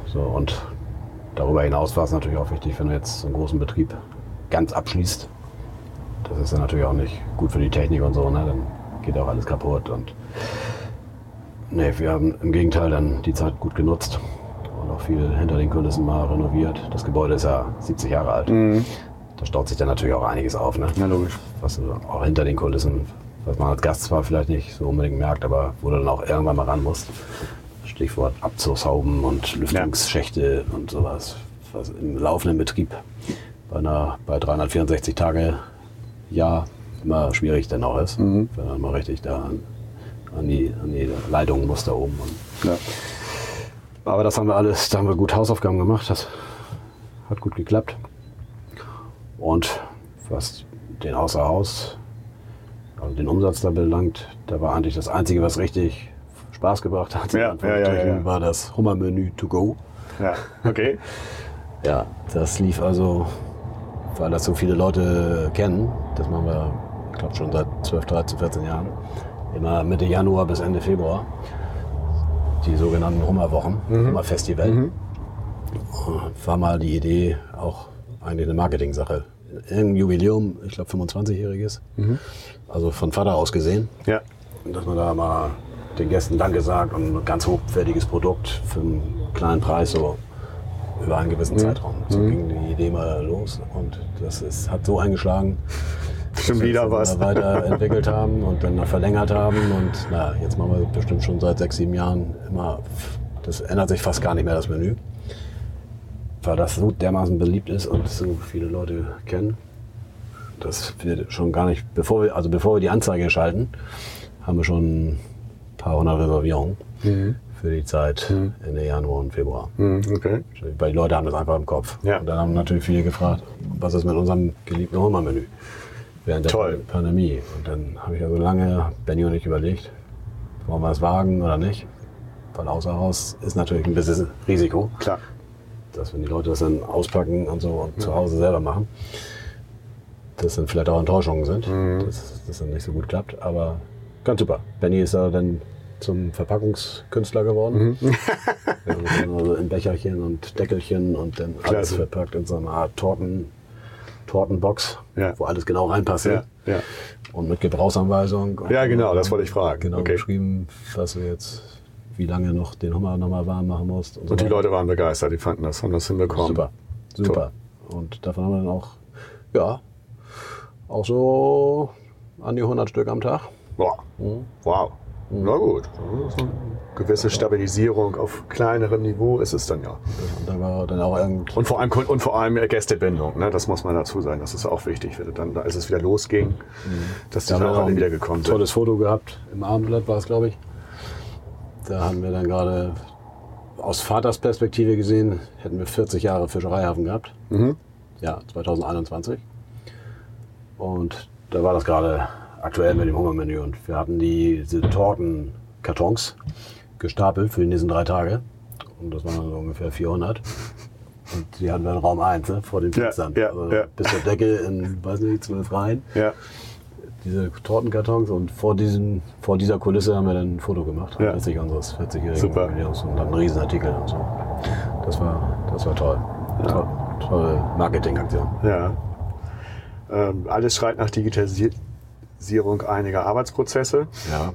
So, und darüber hinaus war es natürlich auch wichtig, wenn du jetzt so einen großen Betrieb ganz abschließt. Das ist dann natürlich auch nicht gut für die Technik und so, ne? Dann geht auch alles kaputt. Und nee, wir haben im Gegenteil dann die Zeit gut genutzt und auch viel hinter den Kulissen mal renoviert. Das Gebäude ist ja 70 Jahre alt. Da staut sich dann natürlich auch einiges auf, ne? Na logisch. was auch hinter den Kulissen, was man als Gast zwar vielleicht nicht so unbedingt merkt, aber wo du dann auch irgendwann mal ran musst. Stichwort Abzugshauben und Lüftungsschächte und sowas. Was im laufenden Betrieb bei, einer, bei 364 Tage Jahr immer schwierig dann auch ist. Wenn man mal richtig da an, an, die, an die Leitungen muss da oben. Ja. aber das haben wir alles, da haben wir gut Hausaufgaben gemacht. Das hat gut geklappt. Und was den Außerhaus, also den Umsatz da belangt, da war eigentlich das Einzige, was richtig Spaß gebracht hat, Ja, ja, ja, ja. war das Hummermenü to go. Ja, okay. Ja, das lief also, weil das so viele Leute kennen, das machen wir, ich glaube schon seit 12, 13, 14 Jahren, immer Mitte Januar bis Ende Februar, die sogenannten Hummerwochen, Hummerfestival. Und War mal die Idee, auch eigentlich eine Marketing-Sache. Ein Jubiläum, ich glaube 25-jähriges, also von Vater aus gesehen, Ja. dass man da mal den Gästen Danke sagt und ein ganz hochwertiges Produkt für einen kleinen Preis so über einen gewissen Zeitraum. So ging die Idee mal los und das ist, hat so eingeschlagen, Schon dass wir wieder was. weiterentwickelt haben und dann noch verlängert haben und na, jetzt machen wir bestimmt schon seit sechs, sieben Jahren immer, das ändert sich fast gar nicht mehr das Menü, weil das so dermaßen beliebt ist und so viele Leute kennen, dass wir schon gar nicht, bevor wir, also bevor wir die Anzeige schalten, haben wir schon ein paar hundert Reservierungen für die Zeit Ende Januar und Februar. Mhm, okay. Weil die Leute haben das einfach im Kopf. Ja. Und dann haben natürlich viele gefragt, was ist mit unserem geliebten Hummermenü während der Toll. Pandemie. Und dann habe ich also lange, Benny und ich überlegt, wollen wir es wagen oder nicht. Weil außer Haus ist natürlich ein bisschen Risiko, Klar. Dass wenn die Leute das dann auspacken und so und zu Hause selber machen, dass dann vielleicht auch Enttäuschungen sind, Mhm. dass das dann nicht so gut klappt. Aber ganz super. Benny ist da dann zum Verpackungskünstler geworden. Mhm. Wir also in Becherchen und Deckelchen und dann alles Klasse. verpackt in so einer Art Torten, Tortenbox, Ja. wo alles genau reinpasst. Ja, ja. Und mit Gebrauchsanweisung. Und Ja, genau, das wollte ich fragen. Genau Okay. beschrieben, was du jetzt, wie lange noch den Hummer nochmal warm machen musst. Und, so Und die. Leute waren begeistert, die fanden das, haben das hinbekommen. Super, super. Und davon haben wir dann auch, ja, auch so an die 100 Stück am Tag. Boah. Mhm. Wow. Na gut. So eine gewisse Stabilisierung auf kleinerem Niveau ist es dann ja. Und da war dann auch irgend, Und vor allem, und vor allem Gästebindung, ne? das muss man dazu sagen. Das ist auch wichtig, wenn dann, als es wieder losging, dass die Mhm. Da dann auch alle wieder gekommen sind. tolles Foto gehabt. Im Abendblatt war es, glaube ich. Da haben wir dann gerade aus Vaters Perspektive gesehen, hätten wir 40 Jahre Fischereihafen gehabt. Mhm. Ja, 2021. Und da war das gerade aktuell mit dem Hungermenü. Und wir hatten die, diese Tortenkartons gestapelt für die nächsten drei Tage. Und das waren dann so ungefähr 400. Und die hatten wir in Raum 1 ne, vor den Ja, Fenstern. ja, also ja. Bis zur Decke in, weiß nicht, zwölf Reihen Ja, diese Tortenkartons und vor, diesen, vor dieser Kulisse haben wir dann ein Foto gemacht, Ja. anlässlich unseres 40-jährigen Super. Jubiläums und dann einen Riesenartikel und so. Das war, das war toll. toll tolle Marketingaktion. ja. Ähm, alles schreit nach Digitalisierung einiger Arbeitsprozesse. Ja.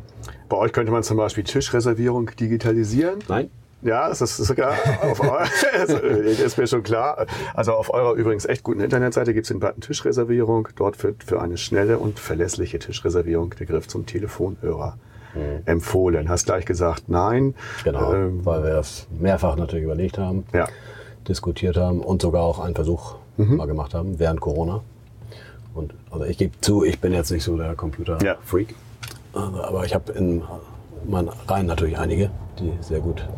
Bei euch könnte man zum Beispiel Tischreservierung digitalisieren. Nein? Ja, das ist sogar auf eu- das ist mir schon klar. Also auf eurer übrigens echt guten Internetseite gibt es den Button Tischreservierung. Dort wird für eine schnelle und verlässliche Tischreservierung der Griff zum Telefonhörer empfohlen. Hast gleich gesagt, nein. Genau, Ähm, weil wir das mehrfach natürlich überlegt haben, ja. diskutiert haben und sogar auch einen Versuch Mhm. mal gemacht haben während Corona. Und also ich gebe zu, ich bin jetzt nicht so der Computer-Freak. Also, aber ich habe in meinen Reihen natürlich einige, die sehr gut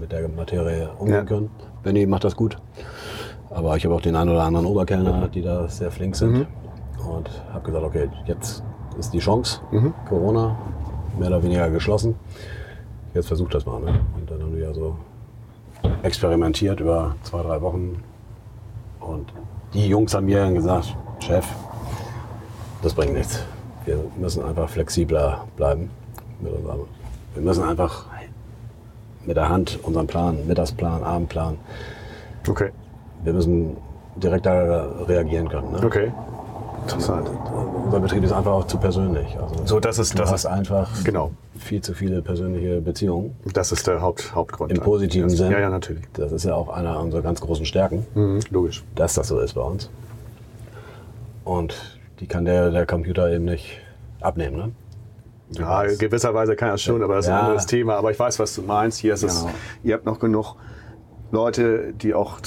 mit der Materie umgehen Ja. können. Benny macht das gut. Aber ich habe auch den einen oder anderen Oberkellner, die da sehr flink sind. Mhm. Und habe gesagt, okay, jetzt ist die Chance. Corona, mehr oder weniger geschlossen. Jetzt versucht das mal. Ne? Und dann haben wir ja so experimentiert über zwei, drei Wochen. Und die Jungs haben mir dann gesagt, Chef, das bringt nichts. Wir müssen einfach flexibler bleiben. Wir müssen einfach mit der Hand unseren Plan, Mittagsplan, Abendplan, Okay. wir müssen direkter reagieren können. Ne? Okay. Interessant. Unser Betrieb ist einfach auch zu persönlich. Also So, das ist- du das hast ist- einfach genau. viel zu viele persönliche Beziehungen. Das ist der Haupt, Hauptgrund. Im positiven ja, Sinn. Ja, ja, natürlich. Das ist ja auch einer unserer ganz großen Stärken, Mhm, logisch. dass das so ist bei uns. Und die kann der, der Computer eben nicht abnehmen. Ne? Ja, in gewisser Weise kann er es schon, aber das ist Ja. ein anderes Thema. Aber ich weiß, was du meinst. Hier ist es, Genau. ihr habt noch genug Leute, die auch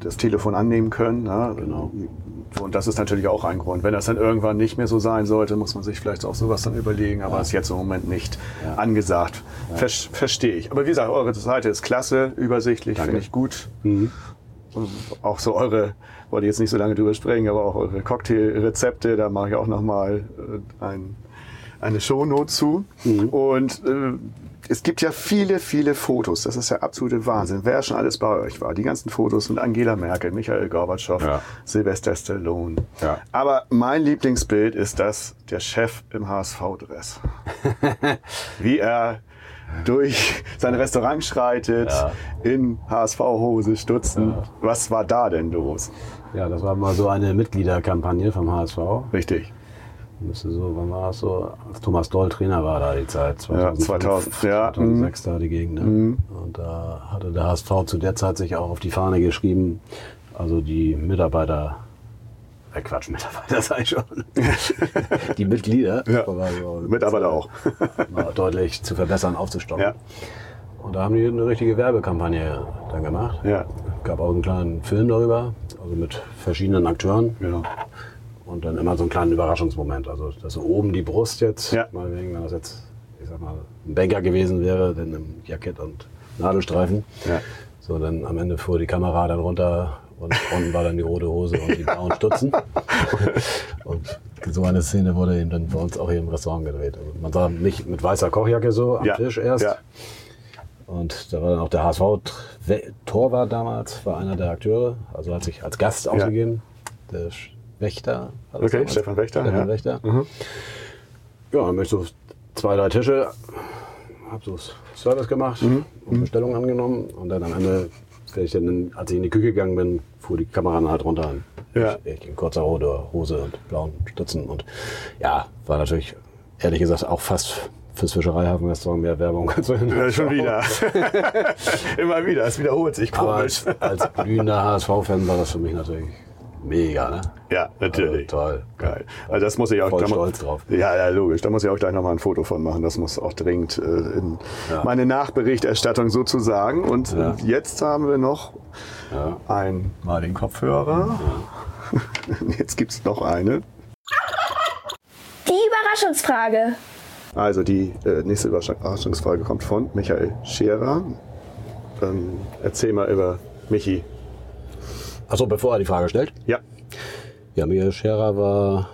das Telefon annehmen können. Ne? Genau. Und das ist natürlich auch ein Grund. Wenn das dann irgendwann nicht mehr so sein sollte, muss man sich vielleicht auch sowas dann überlegen. Aber ist jetzt im Moment nicht angesagt. Ver Verstehe ich. Aber wie gesagt, eure Seite ist klasse, übersichtlich, finde ich gut. Und auch so eure, wollte ich jetzt nicht so lange drüber sprechen, aber auch eure Cocktailrezepte, da mache ich auch nochmal äh, ein, eine Shownote zu. Und äh, es gibt ja viele, viele Fotos. Das ist ja absolute Wahnsinn. Wer schon alles bei euch war. Die ganzen Fotos sind Angela Merkel, Michael Gorbatschow, Ja. Sylvester Stallone. Ja. Aber mein Lieblingsbild ist das der Chef im HSV-Dress. Wie er durch sein Restaurant schreitet, Ja. in HSV-Hose, Stutzen. Was war da denn los? Ja, das war mal so eine Mitgliederkampagne vom HSV. Richtig. Müsste so, wann war das so? Als Thomas Doll Trainer war da die Zeit. 2005, 2000, ja, 2006 da die Gegend. Ne? Und da hatte der HSV zu der Zeit sich auch auf die Fahne geschrieben, also die Mitarbeiter, äh Quatsch, Mitarbeiter ich schon, die Mitglieder, Ja. so Mitarbeiter auch. deutlich zu verbessern, aufzustocken. Ja. Und da haben die eine richtige Werbekampagne dann gemacht. Ja. Gab auch einen kleinen Film darüber, also mit verschiedenen Akteuren. Genau. Und dann immer so einen kleinen Überraschungsmoment. Also, dass so oben die Brust jetzt, Ja. mal wegen, wenn das jetzt, ich sag mal, ein Banker gewesen wäre, dann im Jackett und Nadelstreifen. Ja. So, dann am Ende fuhr die Kamera dann runter und unten war dann die rote Hose und die blauen Stutzen. und so eine Szene wurde eben dann bei uns auch hier im Restaurant gedreht. Also man sah mich mit weißer Kochjacke so am Ja. Tisch erst. Ja. Und da war dann auch der HSV-Torwart damals, war einer der Akteure, also hat sich als Gast ausgegeben. Der Wächter. Okay. Stefan Wächter, Stefan ja. Mhm. Wächter. Ja, dann bin ich so zwei, drei Tische, hab so Service gemacht Mhm. und Bestellungen angenommen. Und dann am Ende, ich dann, als ich in die Küche gegangen bin, fuhr die Kamera dann halt runter. Ja. Ich, ich in kurzer Hose, Hose und blauen Stützen. Und ja, war natürlich, ehrlich gesagt, auch fast fürs Fischereihafenrestaurant mehr Werbung als wir Ja, schon wieder. Immer wieder. Es wiederholt sich Aber komisch. als, als glühender HSV-Fan war das für mich natürlich mega, ne? Ja, natürlich. Also, toll. Geil. Also das muss ich auch Voll da stolz drauf. Ja, ja, logisch. Da muss ich auch gleich nochmal ein Foto von machen. Das muss auch dringend äh, in Ja. meine Nachberichterstattung sozusagen. Und Ja. jetzt haben wir noch Ja. ein mal den Kopfhörer. Jetzt gibt's noch eine. Die Überraschungsfrage. Also die äh, nächste Überraschungsfrage kommt von Michael Scherer. Ähm, erzähl mal über Michi. Achso, bevor er die Frage stellt. Ja. Ja, Michael Scherer war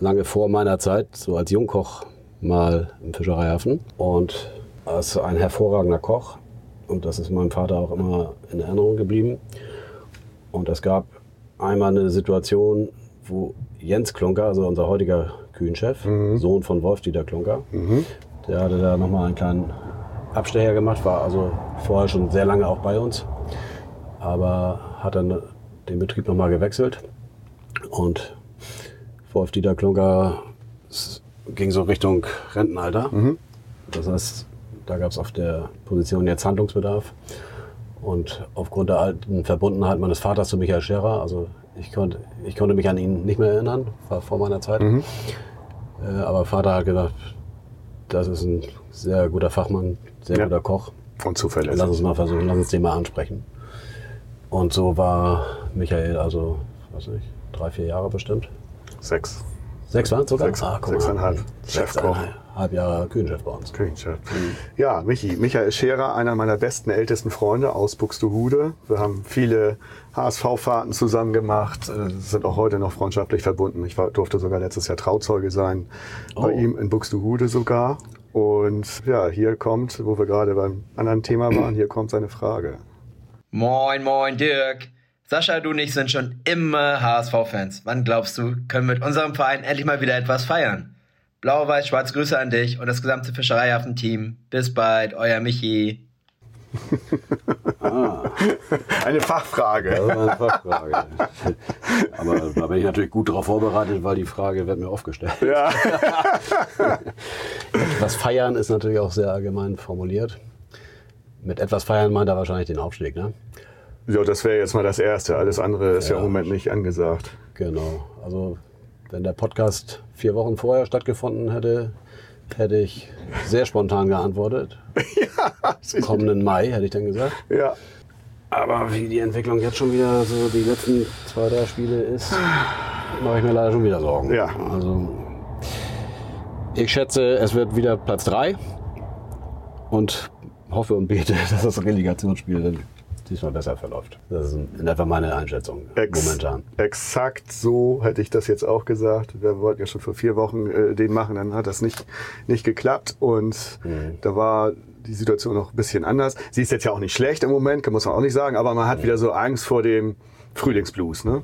lange vor meiner Zeit, so als Jungkoch, mal im Fischereihafen und er ist ein hervorragender Koch. Und das ist meinem Vater auch immer in Erinnerung geblieben. Und es gab einmal eine Situation, wo Jens Klunker, also unser heutiger Küchenchef, Sohn von Wolf-Dieter Klunker, der hatte da nochmal einen kleinen Abstecher gemacht, war also vorher schon sehr lange auch bei uns, aber hat dann den Betrieb nochmal gewechselt. Und Wolf-Dieter Klunker s- ging so Richtung Rentenalter. Das heißt, da gab es auf der Position jetzt Handlungsbedarf. Und aufgrund der alten Verbundenheit meines Vaters zu Michael Scherer, also ich konnte, ich konnte mich an ihn nicht mehr erinnern, war vor meiner Zeit. Äh, aber Vater hat gesagt, das ist ein sehr guter Fachmann, sehr Ja. guter Koch. Und zuverlässig. Lass uns mal versuchen, lass uns den mal ansprechen. Und so war Michael also, weiß nicht, drei, vier Jahre bestimmt Sechs. Sechs waren sogar? Sechs- mal. sechseinhalb. Chefkoch. Sechseinhalb Jahre Küchenchef bei uns. Küchenchef. Ja, Michi. Michael Scherer, einer meiner besten, ältesten Freunde aus Buxtehude. Wir haben viele HSV-Fahrten zusammen gemacht, äh, sind auch heute noch freundschaftlich verbunden. Ich war, durfte sogar letztes Jahr Trauzeuge sein, bei Oh. ihm in Buxtehude sogar. Und ja, hier kommt, wo wir gerade beim anderen Thema waren, hier kommt seine Frage. Moin, moin, Dirk. Sascha, du und ich sind schon immer HSV-Fans. Wann glaubst du, können wir mit unserem Verein endlich mal wieder etwas feiern? Blau-Weiß-Schwarz Grüße an dich und das gesamte Fischereihafen-Team. Bis bald, euer Michi. Eine Fachfrage. Das war eine Fachfrage. Aber da bin ich natürlich gut darauf vorbereitet, weil die Frage wird mir oft gestellt. Ja. Etwas feiern ist natürlich auch sehr allgemein formuliert. Mit etwas feiern meint er wahrscheinlich den Aufstieg, ne? ja, das wäre jetzt mal das Erste. Alles andere ist ja, Ja. im Moment nicht angesagt. Genau. Also wenn der Podcast vier Wochen vorher stattgefunden hätte, hätte ich sehr spontan geantwortet. Kommenden Mai, hätte ich dann gesagt. Ja. Aber wie die Entwicklung jetzt schon wieder so die letzten zwei, drei Spiele ist, mache ich mir leider schon wieder Sorgen. Ja. Also ich schätze, es wird wieder Platz 3 und hoffe und bete, dass das Relegationsspiel dann diesmal besser verläuft. Das ist in etwa meine Einschätzung Ex momentan. Exakt so hätte ich das jetzt auch gesagt. Wir wollten ja schon vor vier Wochen äh, den machen, dann hat das nicht, nicht geklappt. Und Mhm. da war die Situation noch ein bisschen anders. Sie ist jetzt ja auch nicht schlecht im Moment, muss man auch nicht sagen, aber man Mhm. hat wieder so Angst vor dem Frühlingsblues. Ne?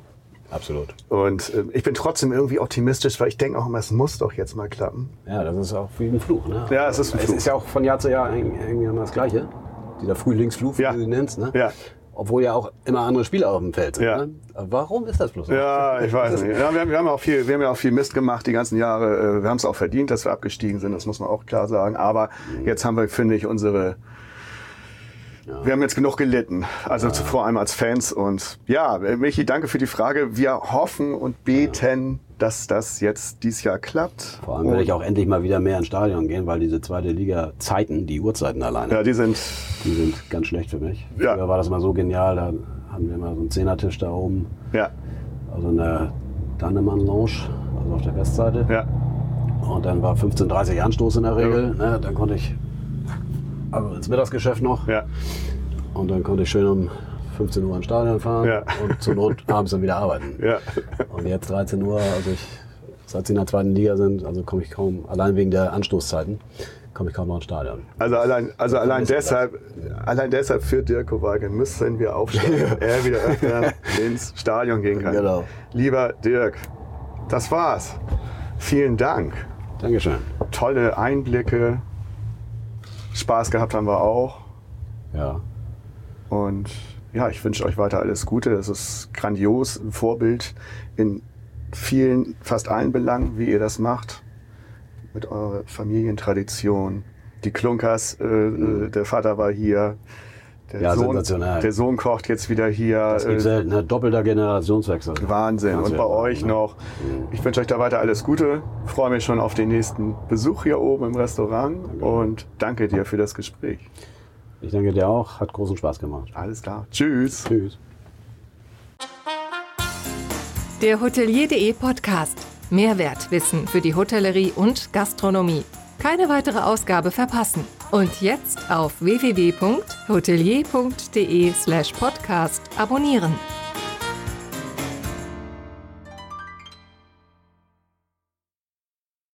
Absolut. Und äh, ich bin trotzdem irgendwie optimistisch, weil ich denke auch immer, es muss doch jetzt mal klappen. Ja, das ist auch wie ein Fluch. Ne? Ja, es ist ein Es Fluch. ist ja auch von Jahr zu Jahr irgendwie immer das Gleiche. Dieser Frühlingsfluch, Ja. wie du ihn nennst. Ne? Ja. Obwohl ja auch immer andere Spieler auf dem Feld sind. Ja. Ne? Warum ist das bloß so? Ja, ich weiß nicht. Ja, wir, haben, wir, haben auch viel, wir haben ja auch viel Mist gemacht die ganzen Jahre. Äh, Wir haben es auch verdient, dass wir abgestiegen sind, das muss man auch klar sagen. Aber jetzt haben wir, finde ich, unsere. Wir haben jetzt genug gelitten, also zu- vor allem als Fans. Und ja, Michi, danke für die Frage. Wir hoffen und beten, dass das jetzt dieses Jahr klappt. Vor allem werde ich auch endlich mal wieder mehr ins Stadion gehen, weil diese zweite Liga-Zeiten, die Uhrzeiten alleine, Ja, die sind. die sind ganz schlecht für mich. Ja. Früher war das mal so genial, da hatten wir mal so einen Zehnertisch da oben, Ja, also in der Dannemann Lounge, also auf der Westseite. ja, Und dann war 15.30 Anstoß in der Regel. Ne? Dann konnte ich also ins Mittagsgeschäft noch. ja. Und dann konnte ich schön um 15 Uhr ins Stadion fahren Ja. und zur Not abends dann wieder arbeiten. Ja. Und jetzt 13 Uhr, also ich, seit sie in der zweiten Liga sind, also komme ich kaum, allein wegen der Anstoßzeiten, komme ich kaum noch ins Stadion. Also allein, also allein deshalb, allein deshalb für Dirk Kowalke müssen wir aufsteigen, damit er wieder öfter ins Stadion gehen kann. Genau. Lieber Dirk, das war's. Vielen Dank. Dankeschön. Tolle Einblicke. Spaß gehabt haben wir auch. Ja. Und ja, ich wünsche euch weiter alles Gute. Es ist grandios, ein Vorbild in vielen, fast allen Belangen, wie ihr das macht. Mit eurer Familientradition. Die Klunkers, äh, äh, der Vater war hier. Der, Ja, Sohn, sensationell. der Sohn kocht jetzt wieder hier. Das gibt Äh, selten, ne? doppelter Generationswechsel. Wahnsinn. Und bei euch noch. Ich wünsche euch da weiter alles Gute. Freue mich schon auf den nächsten Besuch hier oben im Restaurant. Und danke dir für das Gespräch. Ich danke dir auch, hat großen Spaß gemacht. Alles klar. Tschüss. Tschüss. Der Hotelier.de Podcast. Mehrwertwissen für die Hotellerie und Gastronomie. Keine weitere Ausgabe verpassen. Und jetzt auf www.hotelier.de slash podcast abonnieren.